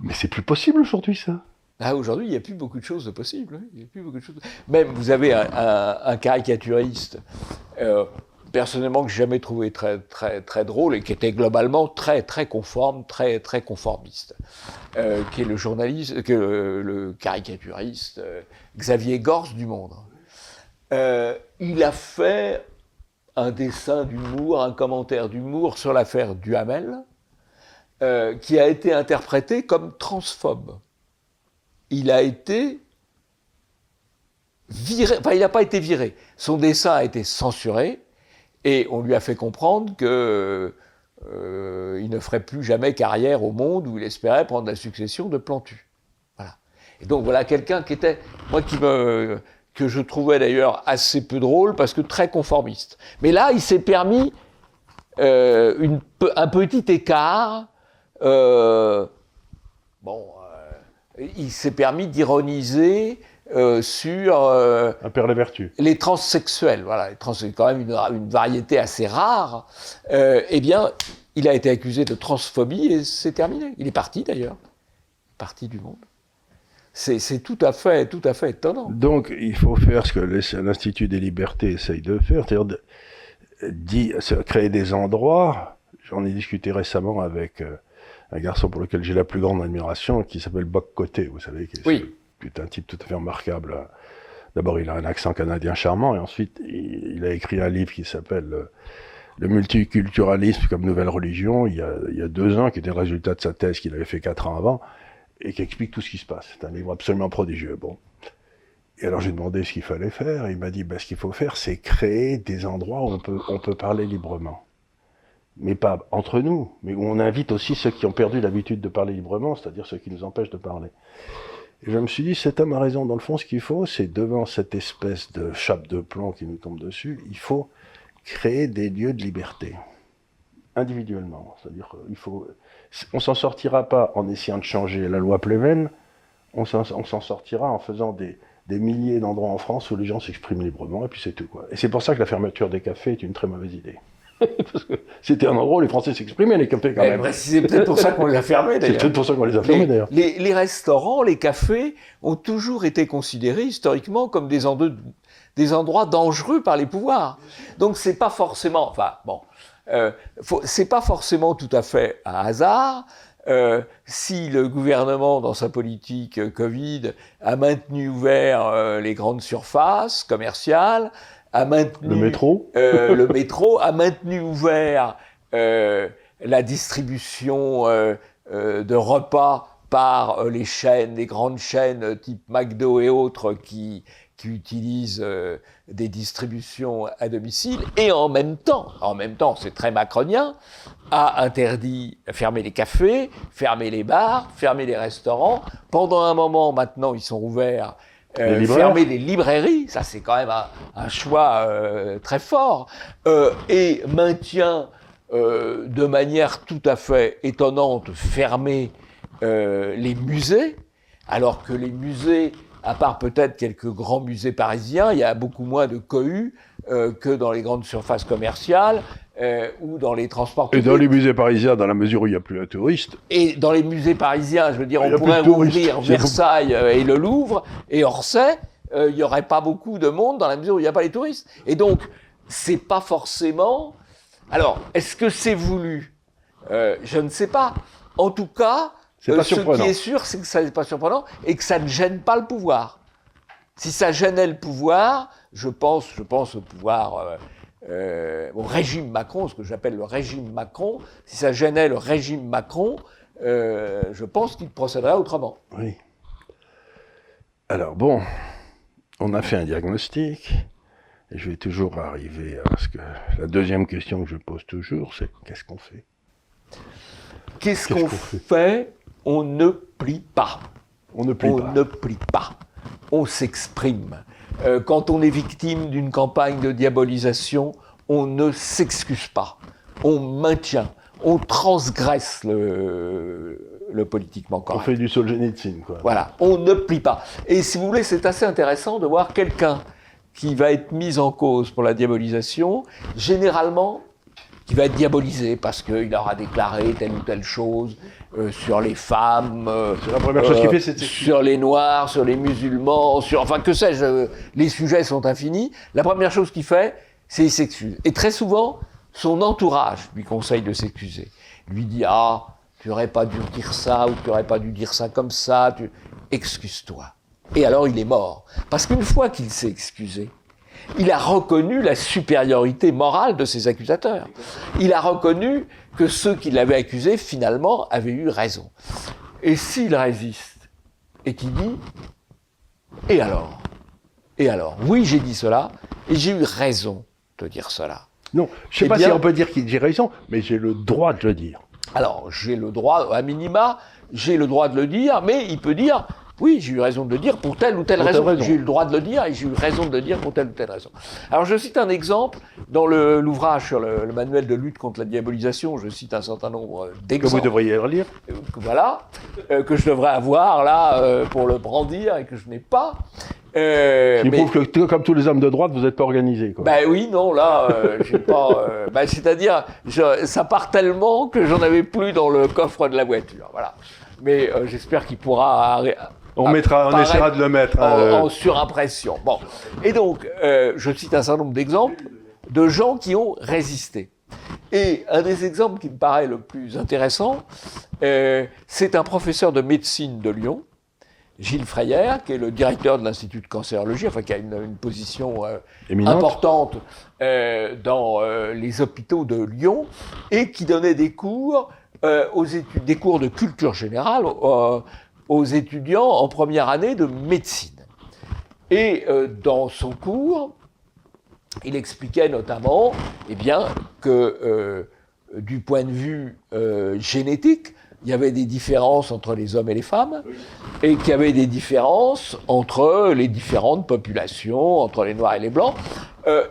mais c'est plus possible aujourd'hui, ça. Ah, aujourd'hui, il n'y a plus beaucoup de choses de possibles. Hein. Il a plus beaucoup de choses. Même, vous avez un, caricaturiste, euh, personnellement, que j'ai jamais trouvé très, très, très drôle et qui était globalement très, très conforme, très, très conformiste, euh, qui est le journaliste, que le, caricaturiste euh, Xavier Gorce du Monde. il a fait un dessin d'humour, un commentaire d'humour sur l'affaire Duhamel, euh, qui a été interprété comme transphobe. Il a été viré, enfin il n'a pas été viré, son dessin a été censuré et on lui a fait comprendre que euh, il ne ferait plus jamais carrière au monde où il espérait prendre la succession de Plantu. Voilà. Et donc voilà quelqu'un qui était, moi qui me, que je trouvais d'ailleurs assez peu drôle parce que très conformiste. Mais là, il s'est permis euh, une, un petit écart. Euh, bon, euh, il s'est permis d'ironiser sur les transsexuels, voilà, les trans, quand même une, une, variété assez rare. Eh bien, il a été accusé de transphobie et c'est terminé. Il est parti d'ailleurs, parti du monde. C'est tout à fait, tout à fait étonnant. Donc, il faut faire ce que l'Institut des libertés essaye de faire, c'est-à-dire de, créer des endroits. J'en ai discuté récemment avec euh, un garçon pour lequel j'ai la plus grande admiration, qui s'appelle Boc Côté, vous savez, qui est un type tout à fait remarquable. D'abord, il a un accent canadien charmant, et ensuite, il, a écrit un livre qui s'appelle euh, Le multiculturalisme comme nouvelle religion, il y, a, il y a deux ans, qui était le résultat de sa thèse qu'il avait fait quatre ans avant et qui explique tout ce qui se passe. C'est un livre absolument prodigieux. Bon. Et alors j'ai demandé ce qu'il fallait faire. il m'a dit bah, ce qu'il faut faire, c'est créer des endroits où on peut, on peut parler librement. Mais pas entre nous, mais où on invite aussi ceux qui ont perdu l'habitude de parler librement, c'est-à-dire ceux qui nous empêchent de parler. Et je me suis dit, cet homme a raison. Dans le fond, ce qu'il faut, c'est devant cette espèce de chape de plomb qui nous tombe dessus, il faut créer des lieux de liberté individuellement. C'est-à-dire qu'il faut on s'en sortira pas en essayant de changer la loi Pleven, on s'en sortira en faisant des, milliers d'endroits en France où les gens s'expriment librement, et puis c'est tout. Quoi. Et c'est pour ça que la fermeture des cafés est une très mauvaise idée. Parce que c'était un endroit où les Français s'exprimaient, les cafés quand eh, même. c'est peut-être pour ça qu'on les a fermés d'ailleurs. C'est peut-être pour ça qu'on les a fermés d'ailleurs. Les, restaurants, les cafés ont toujours été considérés historiquement comme des, des endroits dangereux par les pouvoirs. Donc c'est pas forcément, enfin bon, euh, c'est pas forcément tout à fait un hasard. Euh, si le gouvernement, dans sa politique euh, Covid, a maintenu ouvert euh, les grandes surfaces commerciales, a maintenu le métro, le métro a maintenu ouvert la distribution de repas par les chaînes, les grandes chaînes type McDo et autres qui qui utilisent euh, des distributions à domicile, et en même temps, en même temps, c'est très macronien, a interdit, fermer les cafés, fermer les bars, fermer les restaurants. Pendant un moment, maintenant, ils sont ouverts. Euh, fermer les librairies, ça c'est quand même un, choix euh, très fort, et maintient de manière tout à fait étonnante fermer les musées, alors que les musées à part peut-être quelques grands musées parisiens, il y a beaucoup moins de cohus euh, que dans les grandes surfaces commerciales euh, ou dans les transports publics. Et dans les musées parisiens, dans la mesure où il n'y a plus de touristes. Et dans les musées parisiens, je veux dire, on pourrait rouvrir Versailles euh, et le Louvre et Orsay, il n'y aurait pas beaucoup de monde dans la mesure où il n'y a pas les touristes. Et donc, c'est pas forcément. Alors, est-ce que c'est voulu? Je ne sais pas. En tout cas, euh, ce qui est sûr, c'est que ça n'est pas surprenant et que ça ne gêne pas le pouvoir. Si ça gênait le pouvoir, je pense, je pense au pouvoir euh, euh, au régime Macron, ce que j'appelle le régime Macron, si ça gênait le régime Macron, euh, je pense qu'il procéderait autrement. Oui. Alors bon, on a fait un diagnostic, et je vais toujours arriver à ce que la deuxième question que je pose toujours, c'est qu'est-ce qu'on fait? Qu'est-ce qu'on fait, On ne plie pas. On ne plie on pas. ne plie pas. On s'exprime. Euh, quand on est victime d'une campagne de diabolisation, on ne s'excuse pas. On maintient. On transgresse le, le politiquement correct. On fait du Solzhenitsyn, quoi. Voilà, on ne plie pas. Et si vous voulez, c'est assez intéressant de voir quelqu'un qui va être mis en cause pour la diabolisation, généralement, qui va être diabolisé parce qu'il aura déclaré telle ou telle chose euh, sur les femmes, euh, la première chose fait, s'excuser. sur les noirs, sur les musulmans, sur enfin que sais-je, euh, les sujets sont infinis. La première chose qu'il fait, c'est il s'excuse. Et très souvent, son entourage lui conseille de s'excuser. Lui dit ah, tu n'aurais pas dû dire ça ou tu n'aurais pas dû dire ça comme ça. Tu... Excuse-toi. Et alors il est mort. Parce qu'une fois qu'il s'est excusé, il a reconnu la supériorité morale de ses accusateurs. Il a reconnu que ceux qui l'avaient accusé, finalement, avaient eu raison. Et s'il résiste et qu'il dit Et alors? Et alors? Oui, j'ai dit cela, et j'ai eu raison de dire cela. Non, je sais Eh pas bien- si on peut dire que j'ai raison, mais j'ai le droit de le dire. Alors, j'ai le droit, à minima, j'ai le droit de le dire, mais il peut dire, oui, j'ai eu raison de le dire pour telle ou telle Pour raison. raison. J'ai eu le droit de le dire et j'ai eu raison de le dire pour telle ou telle raison. Alors, je cite un exemple dans l'ouvrage sur le, le manuel de lutte contre la diabolisation. Je cite un certain nombre euh, Que vous d'exemples. devriez le lire. euh, voilà, euh, que je devrais avoir là euh, pour le brandir et que je n'ai pas. Euh, mais- prouve que, comme tous les hommes de droite, vous n'êtes pas organisés. Quoi. ben oui, non, là, euh, j'ai pas. euh, ben, C'est-à-dire, ça part tellement que j'en avais plus dans le coffre de la voiture. Voilà. Mais j'espère qu'il pourra. On ah, mettra, on pareil, essaiera de le mettre. en, euh, en surimpression. Bon. Et donc, euh, je cite un certain nombre d'exemples de gens qui ont résisté. Et un des exemples qui me paraît le plus intéressant, euh, c'est un professeur de médecine de Lyon, Gilles Freyer, qui est le directeur de l'Institut de cancérologie, enfin qui a une, une position euh, importante euh, dans euh, les hôpitaux de Lyon et qui donnait des cours aux études, des cours de culture générale aux étudiants en première année de médecine. Et euh, dans son cours, il expliquait notamment, eh bien, que euh, du point de vue euh, génétique, il y avait des différences entre les hommes et les femmes, et qu'il y avait des différences entre les différentes populations, entre les noirs et les blancs,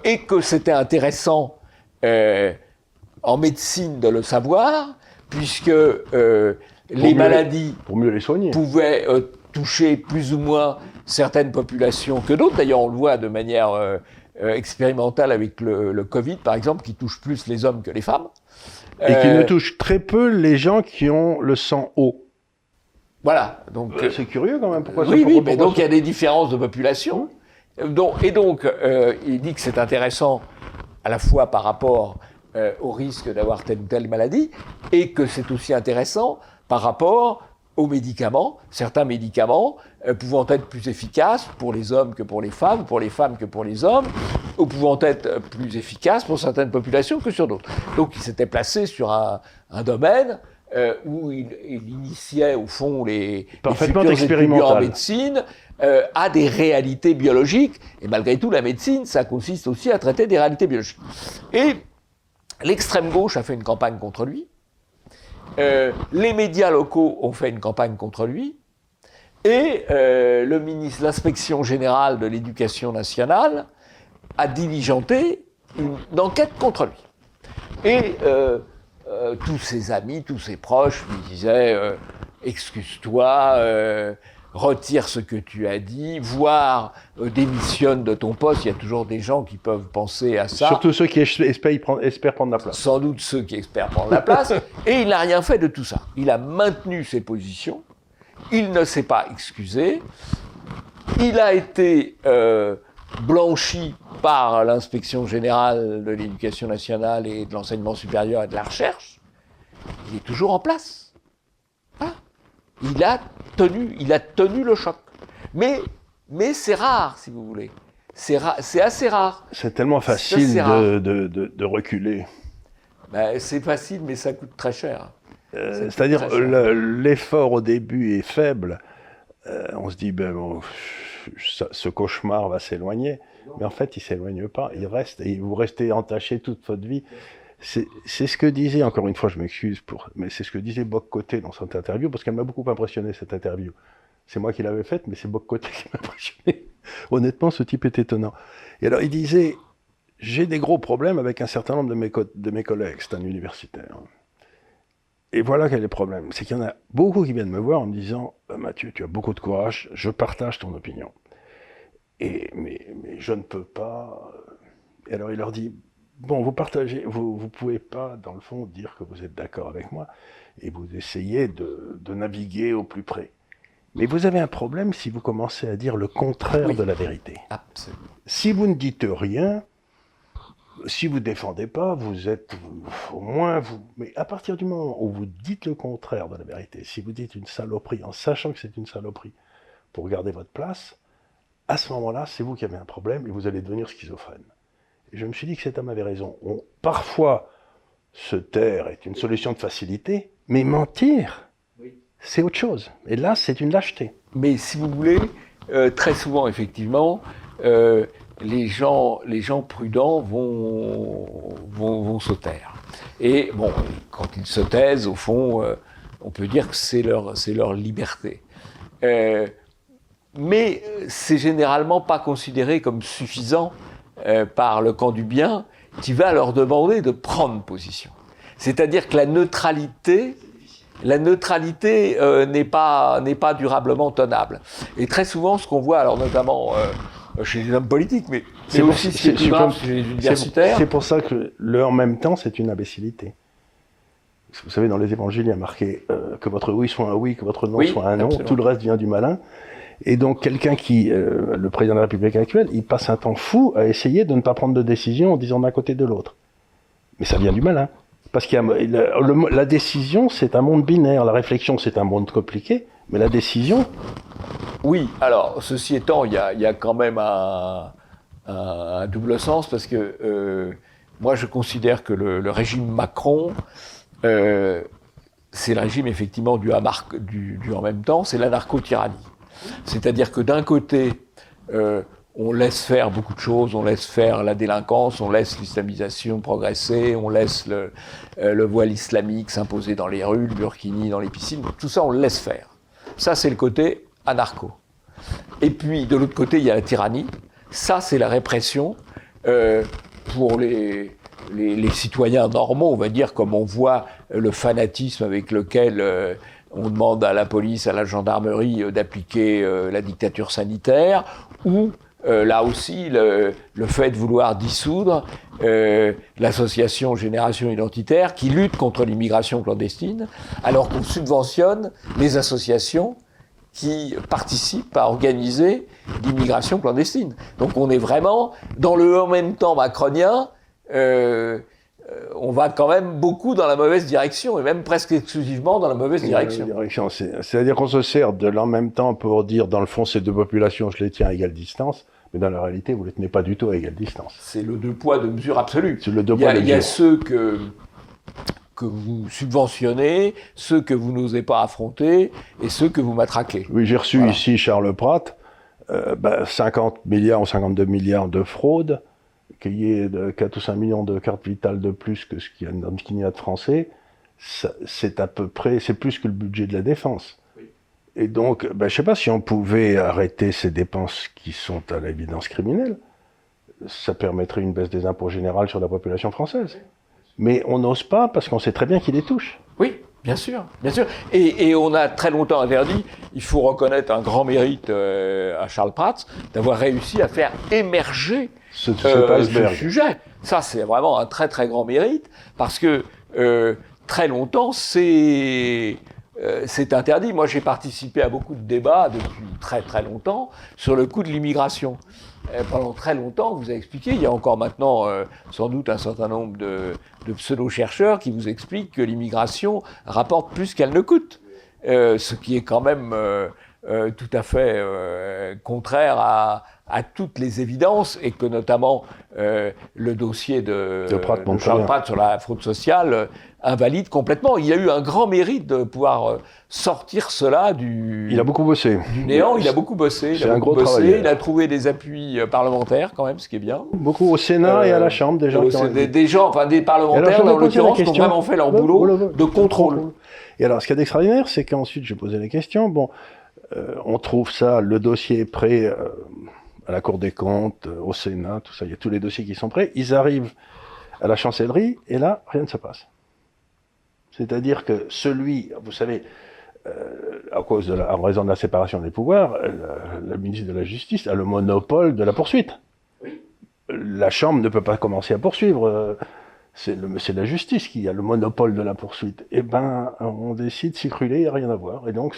et que c'était intéressant en médecine de le savoir, puisque les mieux- maladies Pour mieux les soigner. pouvaient euh, toucher plus ou moins certaines populations que d'autres. D'ailleurs, on le voit de manière euh, euh, expérimentale avec le, le Covid, par exemple, qui touche plus les hommes que les femmes. Et qui ne touche très peu les gens qui ont le sang haut. Voilà. Donc, C'est curieux quand même. Pourquoi ça- oui, oui, pourquoi- mais donc il y a des différences de population. Euh, donc- et donc, il dit que c'est intéressant à la fois par rapport euh, au risque d'avoir telle ou telle maladie, et que c'est aussi intéressant par rapport aux médicaments, certains médicaments euh, pouvant être plus efficaces pour les hommes que pour les femmes, pour les femmes que pour les hommes, ou pouvant être euh, plus efficaces pour certaines populations que sur d'autres. Donc il s'était placé sur un, un domaine euh, où il, il initiait au fond les, les Parfaitement futurs en médecine euh, à des réalités biologiques. Et malgré tout, la médecine, ça consiste aussi à traiter des réalités biologiques. Et l'extrême gauche a fait une campagne contre lui. Euh, les médias locaux ont fait une campagne contre lui. Et euh, le ministre, l'inspection générale de l'éducation nationale a diligenté une, enquête contre lui. Et euh, tous ses amis, tous ses proches lui disaient excuse-toi, retire ce que tu as dit, voire euh, démissionne de ton poste. Il y a toujours des gens qui peuvent penser à ça. Surtout ceux qui es- espèrent prendre, espèrent prendre la place. Sans doute ceux qui espèrent prendre la place. et il n'a rien fait de tout ça. Il a maintenu ses positions. Il ne s'est pas excusé. Il a été euh, blanchi par l'inspection générale de l'éducation nationale et de l'enseignement supérieur et de la recherche. Il est toujours en place. Voilà. Il a tenu, il a tenu le choc. Mais, mais c'est rare, si vous voulez. C'est assez rare. C'est tellement facile de, de, de, reculer. Ben, c'est facile, mais ça coûte très cher. Euh, c'est-à-dire l'effort au début est faible. Euh, on se dit, ben, ce cauchemar va s'éloigner. Mais en fait, il s'éloigne pas. Il reste et vous restez entaché toute votre vie. C'est ce que disait, encore une fois, je m'excuse pour, mais c'est ce que disait Boc Côté dans cette interview, parce qu'elle m'a beaucoup impressionné, cette interview. C'est moi qui l'avais faite, mais c'est Boc Côté qui m'a impressionné. Honnêtement, ce type est étonnant. Et alors, il disait, j'ai des gros problèmes avec un certain nombre de mes, de mes collègues, c'est un universitaire. Et voilà quel est le problème. C'est qu'il y en a beaucoup qui viennent me voir en me disant euh, Mathieu, tu as beaucoup de courage, je partage ton opinion. Et, mais, mais je ne peux pas. Et alors il leur dit Bon, vous partagez, vous ne pouvez pas, dans le fond, dire que vous êtes d'accord avec moi, et vous essayez de, de, naviguer au plus près. Mais vous avez un problème si vous commencez à dire le contraire de la vérité. Absolument. Si vous ne dites rien, si vous ne défendez pas, vous êtes au moins vous. Mais à partir du moment où vous dites le contraire de la vérité, si vous dites une saloperie en sachant que c'est une saloperie pour garder votre place, à ce moment-là, c'est vous qui avez un problème et vous allez devenir schizophrène. Je me suis dit que cet homme avait raison. parfois, se taire est une solution de facilité, mais mentir, c'est autre chose. Et là, c'est une lâcheté. Mais si vous voulez, euh, très souvent, effectivement, euh, les gens, les gens prudents vont, vont, se taire. Et bon, quand ils se taisent, au fond, euh, on peut dire que c'est leur, c'est leur liberté. Mais c'est généralement pas considéré comme suffisant euh, par le camp du bien qui va leur demander de prendre position. C'est-à-dire que la neutralité, la neutralité n'est pas n'est pas durablement tenable. Et très souvent, ce qu'on voit, alors notamment euh, chez les hommes politiques, mais c'est aussi ce qui chez les universitaires. C'est pour ça que le en même temps, c'est une imbécilité. Vous savez, dans les évangiles, il y a marqué euh, que votre oui soit un oui, que votre non soit un non. Tout le reste vient du malin. Et donc, quelqu'un qui, euh, le président de la République actuelle, il passe un temps fou à essayer de ne pas prendre de décision en disant d'un côté de l'autre. Mais ça vient du malin. Parce qu'il la décision, c'est un monde binaire. La réflexion, c'est un monde compliqué. Mais la décision, oui, alors, ceci étant, il y a, quand même un, double sens, parce que euh, moi, je considère que le, régime Macron, euh, c'est le régime effectivement du, du, en même temps, c'est l'anarcho-tyrannie. C'est-à-dire que d'un côté, euh, on laisse faire beaucoup de choses, on laisse faire la délinquance, on laisse l'islamisation progresser, on laisse le, le voile islamique s'imposer dans les rues, le burkini dans les piscines, tout ça on le laisse faire. Ça c'est le côté anarcho. Et puis, de l'autre côté, il y a la tyrannie. Ça, c'est la répression euh, pour les, citoyens normaux, on va dire, comme on voit le fanatisme avec lequel euh, on demande à la police, à la gendarmerie euh, d'appliquer la dictature sanitaire, ou là aussi le, fait de vouloir dissoudre l'association Génération Identitaire qui lutte contre l'immigration clandestine, alors qu'on subventionne les associations qui participent à organiser l'immigration clandestine. Donc on est vraiment dans le en même temps macronien. Euh, euh, on va quand même beaucoup dans la mauvaise direction, et même presque exclusivement dans la mauvaise direction. direction C'est-à-dire qu'on se sert de l'en même temps pour dire, dans le fond, ces deux populations, je les tiens à égale distance, mais dans la réalité, vous ne les tenez pas du tout à égale distance. C'est le deux poids, deux mesures absolu. C'est le deux poids, Il y a ceux que que vous subventionnez, ceux que vous n'osez pas affronter et ceux que vous matraquez. Oui, j'ai reçu ici Charles Pratt, 50 euh, ben, milliards ou 52 milliards de fraude, qu'il y ait de 4 ou 5 millions de cartes vitales de plus que ce qu'il y a, de français, c'est à peu près, c'est plus que le budget de la défense. Et donc, ben, je ne sais pas si on pouvait arrêter ces dépenses qui sont à l'évidence criminelles, ça permettrait une baisse des impôts généraux sur la population française. Mais on n'ose pas parce qu'on sait très bien qu'il les touche. Oui, bien sûr, bien sûr. Et, on a très longtemps interdit, il faut reconnaître un grand mérite euh, à Charles Prats d'avoir réussi à faire émerger ce, euh, sujet. Ça, c'est vraiment un très très grand mérite parce que euh, très longtemps, c'est c'est interdit. Moi, j'ai participé à beaucoup de débats depuis très très longtemps sur le coût de l'immigration. Euh, pendant très longtemps, vous a expliqué, il y a encore maintenant euh, sans doute un certain nombre de, pseudo-chercheurs qui vous expliquent que l'immigration rapporte plus qu'elle ne coûte. Euh, ce qui est quand même euh, tout à fait euh, contraire à, à, toutes les évidences et que notamment euh, le dossier de, de, Pratt, de Charles Pratt sur la fraude sociale euh, invalide complètement. Il a eu un grand mérite de pouvoir euh, sortir cela du, il a beaucoup bossé. du néant. Il a beaucoup bossé. Il a, un beaucoup gros bossé. il a trouvé des appuis parlementaires quand même, ce qui est bien. Beaucoup au Sénat et à la Chambre, des gens. Qui des, des, gens, enfin des parlementaires dans l'occurrence, qui ont vraiment fait leur boulot de contrôle. Et alors, ce qui est extraordinaire, c'est qu'ensuite, j'ai posé la question. Bon, on trouve ça, le dossier est prêt à la Cour des comptes, euh, au Sénat, tout ça. Il y a tous les dossiers qui sont prêts. Ils arrivent à la chancellerie et là, rien ne se passe. C'est-à-dire que celui, vous savez, euh, en raison de la séparation des pouvoirs, la, la ministre de la Justice a le monopole de la poursuite. La Chambre ne peut pas commencer à poursuivre. C'est la justice qui a le monopole de la poursuite. Eh ben, on décide s'y cruler, il n'y a rien à voir. Et donc,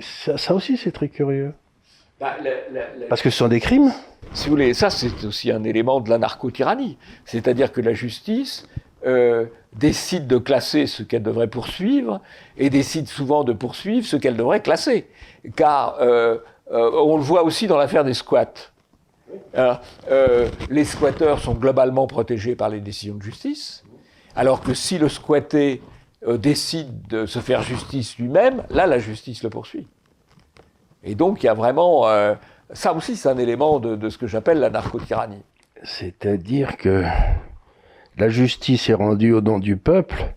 ça aussi, c'est très curieux. Bah. Parce que ce sont des crimes. Si vous voulez, ça, c'est aussi un élément de la narcotyrannie. C'est-à-dire que la justice euh, décide de classer ce qu'elle devrait poursuivre et décide souvent de poursuivre ce qu'elle devrait classer. Car euh, euh, on le voit aussi dans l'affaire des squats. Alors, les squatteurs sont globalement protégés par les décisions de justice, alors que si le squatté décide de se faire justice lui-même, là, la justice le poursuit. Et donc, il y a vraiment. Euh, ça aussi, c'est un élément de, de ce que j'appelle la narcotyrannie. C'est-à-dire que la justice est rendue au nom du peuple.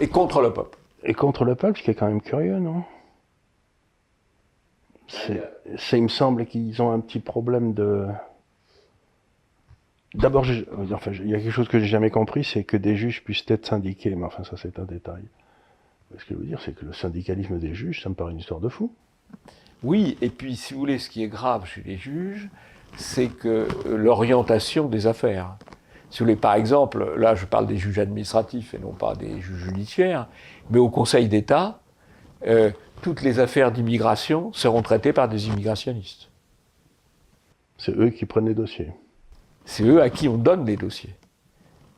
Et contre le peuple. Et contre le peuple, ce qui est quand même curieux, non? C'est, il me semble qu'ils ont un petit problème de. D'abord, enfin, il y a quelque chose que j'ai jamais compris, c'est que des juges puissent être syndiqués, mais enfin, ça, c'est un détail. Ce que je veux dire, c'est que le syndicalisme des juges, ça me paraît une histoire de fou. Oui, et puis, si vous voulez, ce qui est grave chez les juges, c'est que l'orientation des affaires. Si vous voulez, par exemple, là, je parle des juges administratifs et non pas des juges judiciaires, mais au Conseil d'État, euh, toutes les affaires d'immigration seront traitées par des immigrationnistes. C'est eux qui prennent les dossiers. C'est eux à qui on donne les dossiers.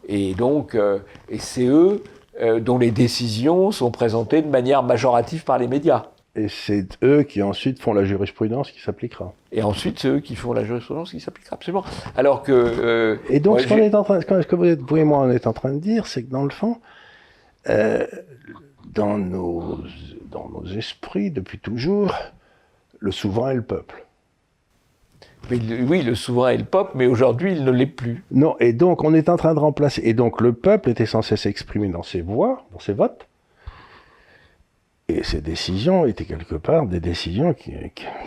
Et donc, euh, et c'est eux euh, dont les décisions sont présentées de manière majorative par les médias. Et c'est eux qui ensuite font la jurisprudence qui s'appliquera. Et ensuite, c'est eux qui font la jurisprudence qui s'appliquera, absolument. Alors que. Euh, et donc, ce, qu'on est en train, ce que vous, êtes, vous et moi, on est en train de dire, c'est que dans le fond, euh, dans, nos, dans nos esprits, depuis toujours, le souverain est le peuple. Mais oui, le souverain est le peuple, mais aujourd'hui, il ne l'est plus. Non, et donc, on est en train de remplacer. Et donc, le peuple était censé s'exprimer dans ses voix, dans ses votes. Et ces décisions étaient quelque part des décisions qui,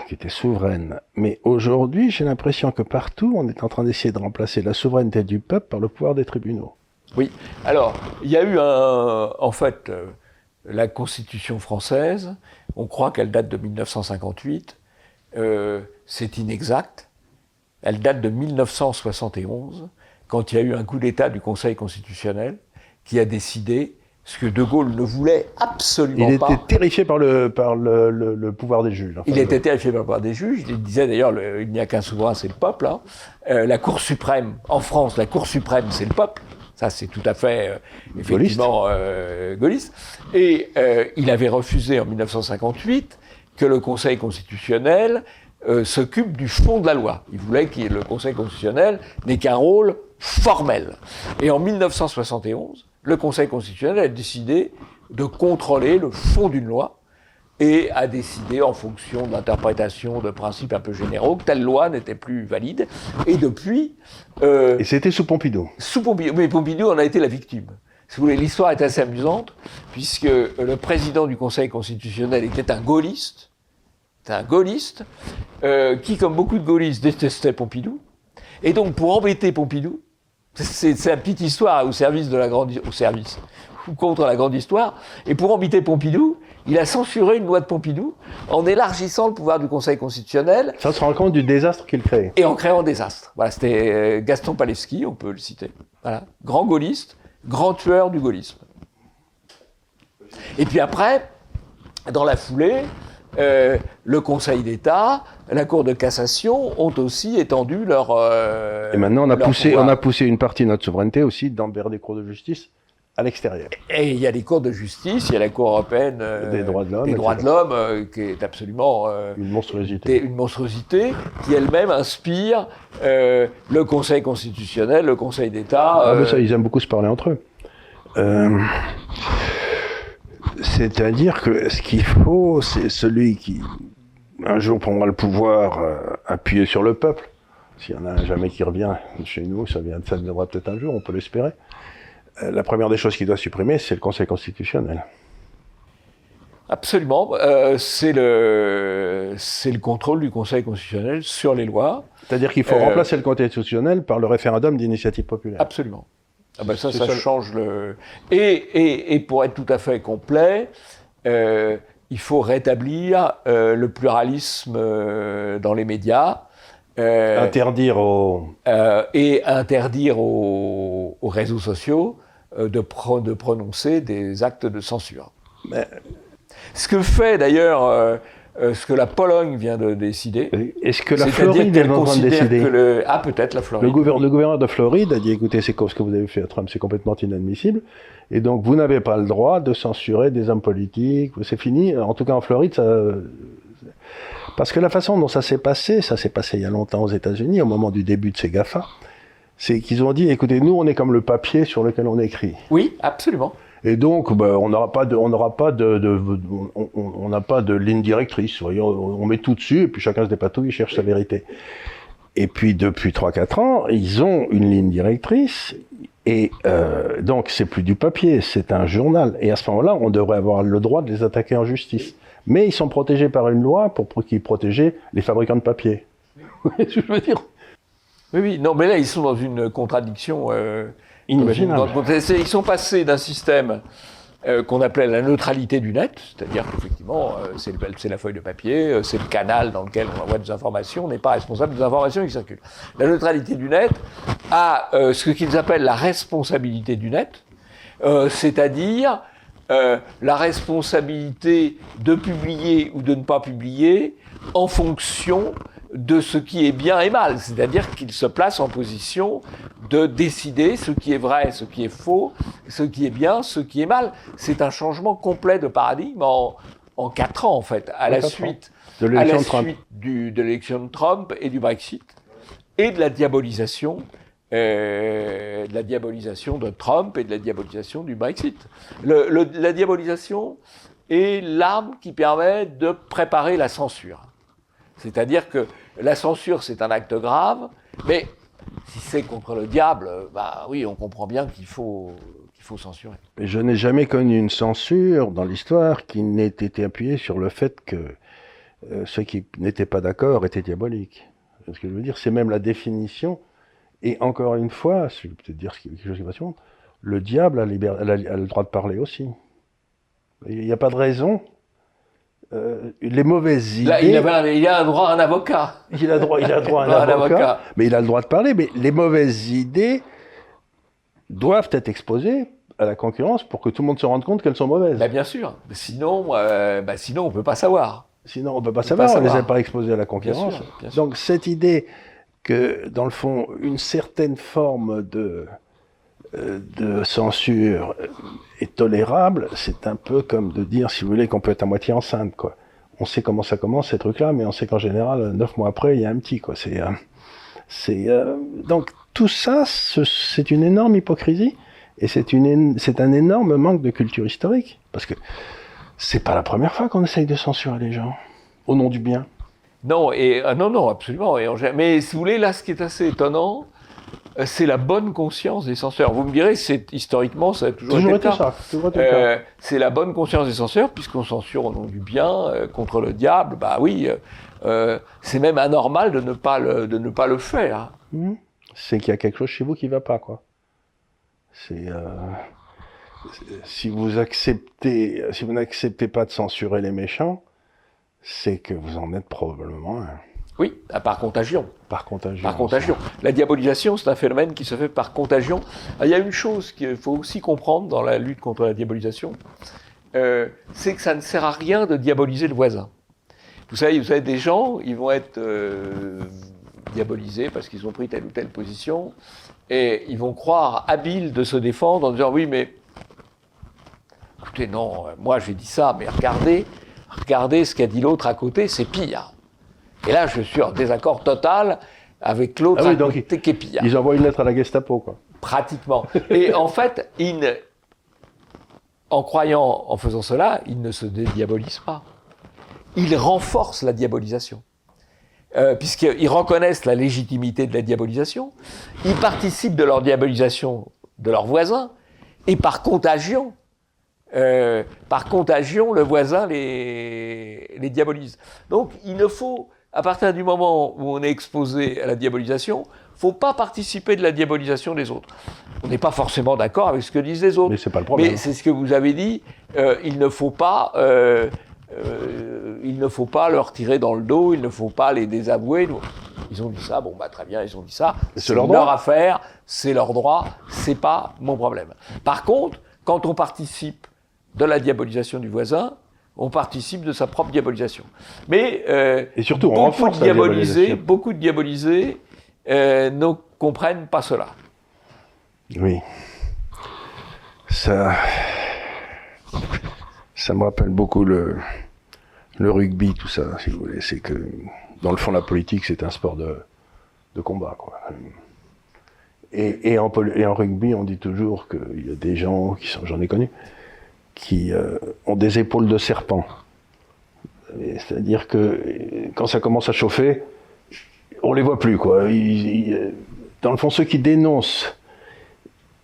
étaient souveraines. Mais aujourd'hui, j'ai l'impression que partout, on est en train d'essayer de remplacer la souveraineté du peuple par le pouvoir des tribunaux. Oui. Alors, il y a eu un, en fait, euh, la Constitution française. On croit qu'elle date de 1958. Euh, c'est inexact. Elle date de 1971, quand il y a eu un coup d'État du Conseil constitutionnel qui a décidé ce que De Gaulle ne voulait absolument il pas. Il était terrifié par le, par le, le, le pouvoir des juges. Enfin, il était terrifié par le pouvoir des juges. Il disait d'ailleurs, il n'y a qu'un souverain, c'est le peuple. Hein. Euh, la Cour suprême, en France, la Cour suprême, c'est le peuple. Ça, c'est tout à fait, euh, effectivement, euh, gaulliste. Et il avait refusé en 1958 que le Conseil constitutionnel s'occupe du fond de la loi. Il voulait que le Conseil constitutionnel n'ait qu'un rôle formel. Et en 1971, le Conseil constitutionnel a décidé de contrôler le fond d'une loi et a décidé, en fonction de l'interprétation de principes un peu généraux, que telle loi n'était plus valide. Et depuis... Euh, et c'était sous Pompidou Sous Pompidou. Mais Pompidou en a été la victime. Si vous voulez, l'histoire est assez amusante, puisque le président du Conseil constitutionnel était un gaulliste, un gaulliste, euh, qui, comme beaucoup de gaullistes, détestait Pompidou. Et donc, pour embêter Pompidou, c'est la petite histoire au service de la grande, au service ou contre la grande histoire. Et pour embêter Pompidou, il a censuré une loi de Pompidou en élargissant le pouvoir du Conseil constitutionnel. Ça se rend compte du désastre qu'il crée. Et en créant un désastre. Voilà, c'était Gaston Palevski, on peut le citer. Voilà, grand gaulliste, grand tueur du gaullisme. Et puis après, dans la foulée, euh, le Conseil d'État, la Cour de cassation ont aussi étendu leur. Euh, et maintenant, on a, poussé, pouvoir. on a poussé une partie de notre souveraineté aussi dans, vers des cours de justice à l'extérieur. Et il y a les cours de justice, il y a la Cour européenne euh, Des droits de l'homme, des droits de l'homme, euh, qui est absolument euh, Une monstruosité. une monstruosité, qui elle-même inspire euh, le Conseil constitutionnel, le Conseil d'État. Ah, euh, ça, ils aiment beaucoup se parler entre eux. C'est-à-dire que ce qu'il faut, c'est celui qui, un jour, prendra le pouvoir euh, appuyé sur le peuple. S'il y en a un jamais qui revient chez nous, ça, vient, ça viendra peut-être un jour, on peut l'espérer. Euh, la première des choses qu'il doit supprimer, c'est le Conseil constitutionnel. Absolument. Euh, c'est le, c'est le contrôle du Conseil constitutionnel sur les lois. C'est-à-dire qu'il faut Euh, remplacer le Conseil constitutionnel par le référendum d'initiative populaire. Absolument. Ah ben ça, ça change le. Et, et, et pour être tout à fait complet, euh, il faut rétablir euh, le pluralisme euh, dans les médias. Interdire aux... et interdire aux, aux réseaux sociaux de, pro- de prononcer des actes de censure. Mais- Ce que fait d'ailleurs, euh, ce que la Pologne vient de décider, Est-ce que la Floride est en train de décider que le... Ah peut-être la Floride. Le, gouver- le gouverneur de Floride a dit écoutez, c'est ce que vous avez fait à Trump, c'est complètement inadmissible. Et donc, vous n'avez pas le droit de censurer des hommes politiques. C'est fini. En tout cas, en Floride, ça. Parce que la façon dont ça s'est passé, ça s'est passé il y a longtemps aux États-Unis, au moment du début de ces GAFA, c'est qu'ils ont dit écoutez, nous, on est comme le papier sur lequel on écrit. Oui, absolument. Et donc, ben, on n'aura pas de, on n'aura pas de, on- n'a pas de ligne directrice. Voyez, on, met tout dessus et puis chacun se dépatouille, il cherche sa vérité. Et puis depuis 3-4 ans, ils ont une ligne directrice et euh, donc c'est plus du papier, c'est un journal. Et à ce moment-là, on devrait avoir le droit de les attaquer en justice. Mais ils sont protégés par une loi pour, pour qui protégeait les fabricants de papier. Vous je veux dire? Oui, oui. Non, mais là, ils sont dans une contradiction. euh, Ils sont passés d'un système euh, qu'on appelait la neutralité du net, c'est-à-dire qu'effectivement, euh, c'est la feuille de papier, euh, c'est le canal dans lequel on envoie des informations, on n'est pas responsable des informations qui circulent. La neutralité du net a ce qu'ils appellent la responsabilité du net, c'est-à-dire la responsabilité de publier ou de ne pas publier en fonction de ce qui est bien et mal, c'est-à-dire qu'il se place en position de décider ce qui est vrai, ce qui est faux, ce qui est bien, ce qui est mal. C'est un changement complet de paradigme en, en quatre ans, en fait, à En la suite, De à la l'élection de Trump. suite du- de l'élection de Trump et du Brexit, et de la diabolisation, euh, de la diabolisation de Trump et de la diabolisation du Brexit. Le- le- la diabolisation est l'arme qui permet de préparer la censure. C'est-à-dire que la censure, c'est un acte grave, mais si c'est contre le diable, bah oui, on comprend bien qu'il faut, qu'il faut censurer. Je n'ai jamais connu une censure dans l'histoire qui n'ait été appuyée sur le fait que euh, ceux qui n'étaient pas d'accord étaient diaboliques. Ce que je veux dire, c'est même la définition. Et encore une fois, je vais peut-être dire quelque chose qui suivre, le diable a le droit de parler aussi. Il n'y a pas de raison. Euh, les mauvaises idées. Là, il, a un droit à un avocat. Il a droit, il a droit à un avocat, mais il a le droit de parler. Mais les mauvaises idées doivent être exposées à la concurrence pour que tout le monde se rende compte qu'elles sont mauvaises. Bah, bien sûr. Sinon, euh, bah, sinon, on peut pas savoir. Sinon, on peut pas savoir, pas on ne les a pas exposées à la concurrence. sûr, bien sûr. Donc cette idée que, dans le fond, une certaine forme de, de censure euh, est tolérable, c'est un peu comme de dire, si vous voulez, qu'on peut être à moitié enceinte, quoi. On sait comment ça commence, ces trucs-là, mais on sait qu'en général, neuf mois après, il y a un petit, quoi. C'est, euh, euh, donc tout ça, ce- c'est une énorme hypocrisie et c'est une, c'est un énorme manque de culture historique, parce que c'est pas la première fois qu'on essaye de censurer les gens au nom du bien. Non, et, ah, non, non, absolument. Mais si vous voulez, là, ce qui est assez étonnant, euh, c'est la bonne conscience des censeurs. Vous me direz, c'est historiquement, ça a toujours, Toujours été ça. Euh, c'est la bonne conscience des censeurs, puisqu'on censure au nom du bien, euh, contre le diable. Bah oui, euh, c'est même anormal de ne pas le, de ne pas le faire. Mhm. C'est qu'il y a quelque chose chez vous qui va pas, quoi. C'est euh, si vous acceptez, si vous n'acceptez pas de censurer les méchants, c'est que vous en êtes probablement un. Oui, à par contagion. par contagion. Par contagion. La diabolisation, c'est un phénomène qui se fait par contagion. Ah, Il y a une chose qu'il faut aussi comprendre dans la lutte contre la diabolisation, euh, c'est que ça ne sert à rien de diaboliser le voisin. Vous savez, vous avez des gens, ils vont être euh, diabolisés parce qu'ils ont pris telle ou telle position, et ils vont croire habiles de se défendre en disant oui, mais écoutez, non, moi j'ai dit ça, mais regardez, regardez ce qu'a dit l'autre à côté, c'est pire. Et là, je suis en désaccord total avec l'autre Ah oui. Ils envoient une lettre à la Gestapo, quoi. Pratiquement. Et en fait, ne- en croyant, en faisant cela, il ne se dédiabolise pas. Il renforce la diabolisation. Euh, Puisqu'ils reconnaissent la légitimité de la diabolisation, ils participent de leur diabolisation de leurs voisins, et par contagion, euh, par contagion, le voisin les, les diabolise. Donc il ne faut, à partir du moment où on est exposé à la diabolisation, faut pas participer de la diabolisation des autres. On n'est pas forcément d'accord avec ce que disent les autres. Mais c'est pas le problème. Mais c'est ce que vous avez dit. euh, il ne faut pas, euh, euh, il ne faut pas leur tirer dans le dos. Il ne faut pas les désavouer. Ils ont dit ça. Bon, bah très bien. Ils ont dit ça. C'est leur leur, affaire. C'est leur droit. C'est pas mon problème. Par contre, quand on participe de la diabolisation du voisin, on participe de sa propre diabolisation. Mais euh, Et surtout, on beaucoup de diabolisés, beaucoup de diabolisés euh, ne comprennent pas cela. Oui. Ça. Ça me rappelle beaucoup le, le rugby, tout ça, si vous voulez. C'est que, dans le fond, la politique, c'est un sport de, de combat, quoi. Et, et, en, et en rugby, on dit toujours qu'il y a des gens, qui sont, j'en ai connu, qui euh, ont des épaules de serpent. C'est-à-dire que quand ça commence à chauffer, on les voit plus, quoi. Ils- ils, euh, dans le fond, ceux qui dénoncent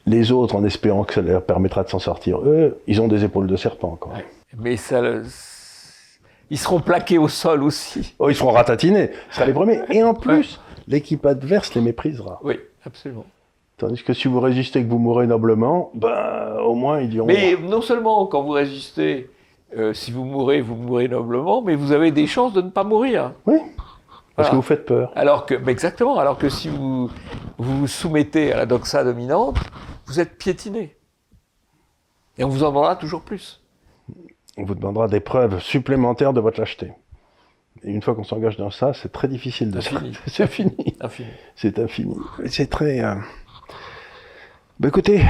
les autres en espérant que ça leur permettra de s'en sortir, eux, ils ont des épaules de serpent, quoi. Mais ça, ils seront plaqués au sol aussi. Oh, ils seront ratatinés, ce sera les premiers. Et en plus, l'équipe adverse les méprisera. Oui, absolument. Tandis que si vous résistez et que vous mourrez noblement, ben, au moins, ils diront... Mais non seulement quand vous résistez, euh, si vous mourrez, vous mourrez noblement, mais vous avez des chances de ne pas mourir. Oui, parce Voilà. que vous faites peur. Alors que, exactement, alors que si vous vous, vous soumettez à la doxa dominante, vous êtes piétiné. Et on vous en demandera toujours plus. On vous demandera des preuves supplémentaires de votre lâcheté. Et une fois qu'on s'engage dans ça, c'est très difficile de Infini. C'est fini. Infini. C'est infini. C'est très. euh, bah, écoutez,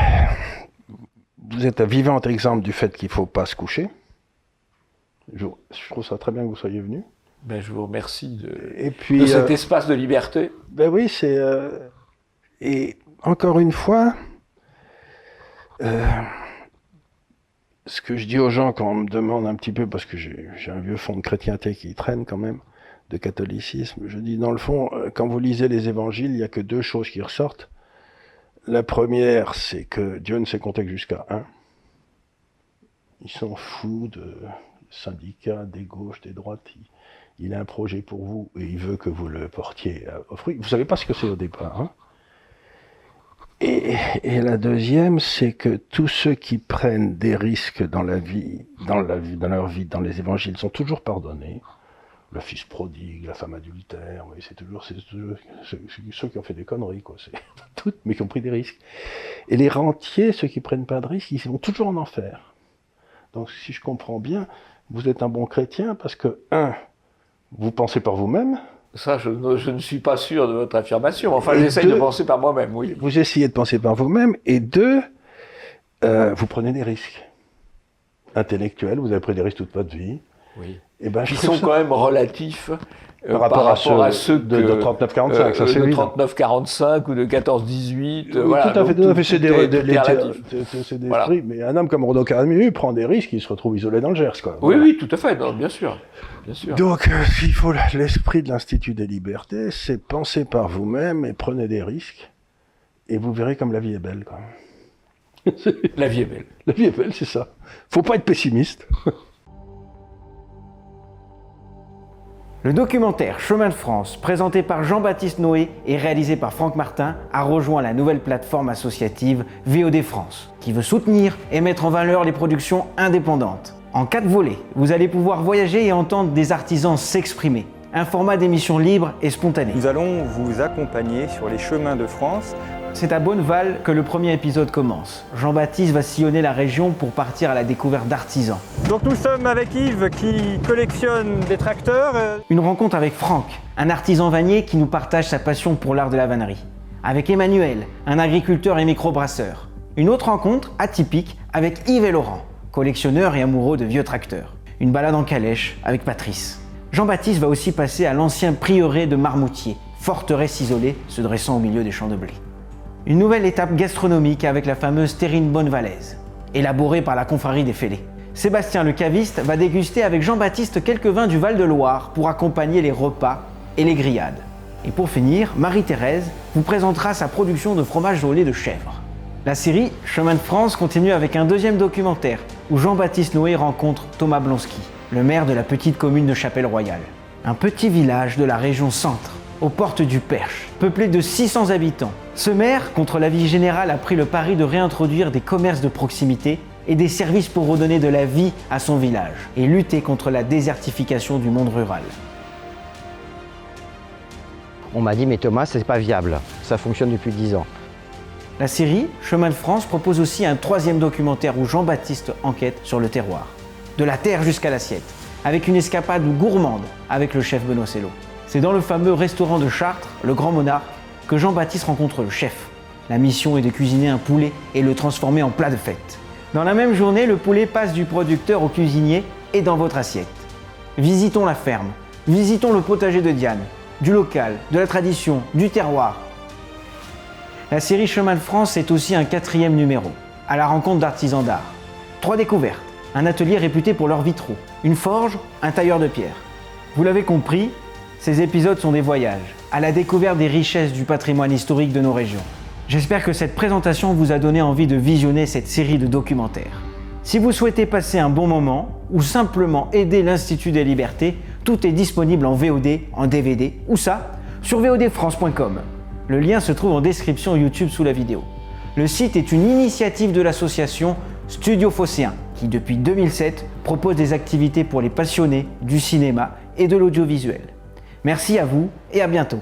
vous êtes un vivant exemple du fait qu'il ne faut pas se coucher. Je, je trouve ça très bien que vous soyez venu. Ben, je vous remercie de, Et puis, de cet euh, espace de liberté. ben oui, c'est. euh, et encore une fois, euh, ce que je dis aux gens quand on me demande un petit peu, parce que j'ai un vieux fond de chrétienté qui traîne quand même, de catholicisme, je dis dans le fond, quand vous lisez les évangiles, il n'y a que deux choses qui ressortent. La première, c'est que Dieu ne sait compter jusqu'à un. Il s'en fout de syndicats, des gauches, des droites. Il, a un projet pour vous et il veut que vous le portiez au fruit. Vous savez pas ce que c'est au départ. hein. et, la deuxième, c'est que tous ceux qui prennent des risques dans la vie, dans la vie, dans leur vie, dans les évangiles, sont toujours pardonnés. Le fils prodigue, la femme adultère, oui, c'est toujours, ceux, qui ont fait des conneries, quoi. C'est toutes, mais qui ont pris des risques. Et les rentiers, ceux qui prennent pas de risques, ils vont toujours en enfer. Donc, si je comprends bien, vous êtes un bon chrétien parce que, un, vous pensez par vous-même, Ça, je ne, je ne suis pas sûr de votre affirmation. Enfin, j'essaye de penser par moi-même, oui. vous essayez de penser par vous-même, et deux, euh, vous prenez des risques intellectuels, vous avez pris des risques toute votre vie. oui. Ben, Qui trouve sont ça- quand même relatifs euh, par rapport, à, ceux de, de 39-45, ça euh, c'est de évident. 39-45 ou de 14-18. Oui, euh, voilà, tout à fait, tout c'est des, des- c'est- c'est- c'est Voilà. Mais un homme comme Rodo Carami, lui, prend des risques, il se retrouve isolé dans le Gers, quoi. Oui, Voilà. oui, tout à fait, non, bien sûr. Bien sûr. Donc, euh, s'il faut l'esprit de l'Institut des libertés, c'est penser par vous-même et prenez des risques, et vous verrez comme la vie est belle, quoi. La vie est belle. La vie est belle, c'est ça. Faut pas être pessimiste. Le documentaire Chemin de France, présenté par Jean-Baptiste Noé et réalisé par Franck Martin, a rejoint la nouvelle plateforme associative VOD France, qui veut soutenir et mettre en valeur les productions indépendantes. En quatre volets, vous allez pouvoir voyager et entendre des artisans s'exprimer. Un format d'émission libre et spontané. Nous allons vous accompagner sur les chemins de France. C'est à Bonneval que le premier épisode commence. Jean-Baptiste va sillonner la région pour partir à la découverte d'artisans. Donc nous sommes avec Yves qui collectionne des tracteurs. euh, Une rencontre avec Franck, un artisan vannier qui nous partage sa passion pour l'art de la vannerie. Avec Emmanuel, un agriculteur et microbrasseur. Une autre rencontre atypique avec Yves et Laurent, collectionneur et amoureux de vieux tracteurs. Une balade en calèche avec Patrice. Jean-Baptiste va aussi passer à l'ancien prieuré de Marmoutier, forteresse isolée se dressant au milieu des champs de blé. Une nouvelle étape gastronomique avec la fameuse terrine Bonnevalaise, élaborée par la confrérie des Fêlés. Sébastien le caviste va déguster avec Jean-Baptiste quelques vins du Val-de-Loire pour accompagner les repas et les grillades. Et pour finir, Marie-Thérèse vous présentera sa production de fromage au lait de chèvre. La série Chemin de France continue avec un deuxième documentaire où Jean-Baptiste Noé rencontre Thomas Blonski, le maire de la petite commune de Chapelle-Royale. Un petit village de la région centre, aux portes du Perche, peuplé de 600 habitants. Ce maire, contre l'avis général, a pris le pari de réintroduire des commerces de proximité et des services pour redonner de la vie à son village et lutter contre la désertification du monde rural. On m'a dit mais Thomas c'est pas viable, ça fonctionne depuis 10 ans. La série Chemin de France propose aussi un troisième documentaire où Jean-Baptiste enquête sur le terroir, de la terre jusqu'à l'assiette, avec une escapade gourmande avec le chef Benoît Sello. C'est dans le fameux restaurant de Chartres, le Grand Monarque, que Jean-Baptiste rencontre le chef. La mission est de cuisiner un poulet et le transformer en plat de fête. Dans la même journée, le poulet passe du producteur au cuisinier et dans votre assiette. Visitons la ferme, visitons le potager de Diane, du local, de la tradition, du terroir. La série Chemin de France est aussi un quatrième numéro, à la rencontre d'artisans d'art. Trois découvertes, un atelier réputé pour leurs vitraux, une forge, un tailleur de pierre. Vous l'avez compris, ces épisodes sont des voyages, à la découverte des richesses du patrimoine historique de nos régions. J'espère que cette présentation vous a donné envie de visionner cette série de documentaires. Si vous souhaitez passer un bon moment ou simplement aider l'Institut des libertés, tout est disponible en VOD, en DVD ou ça sur vodfrance.com. Le lien se trouve en description YouTube sous la vidéo. Le site est une initiative de l'association Studio Phocéen qui depuis 2007 propose des activités pour les passionnés du cinéma et de l'audiovisuel. Merci à vous et à bientôt.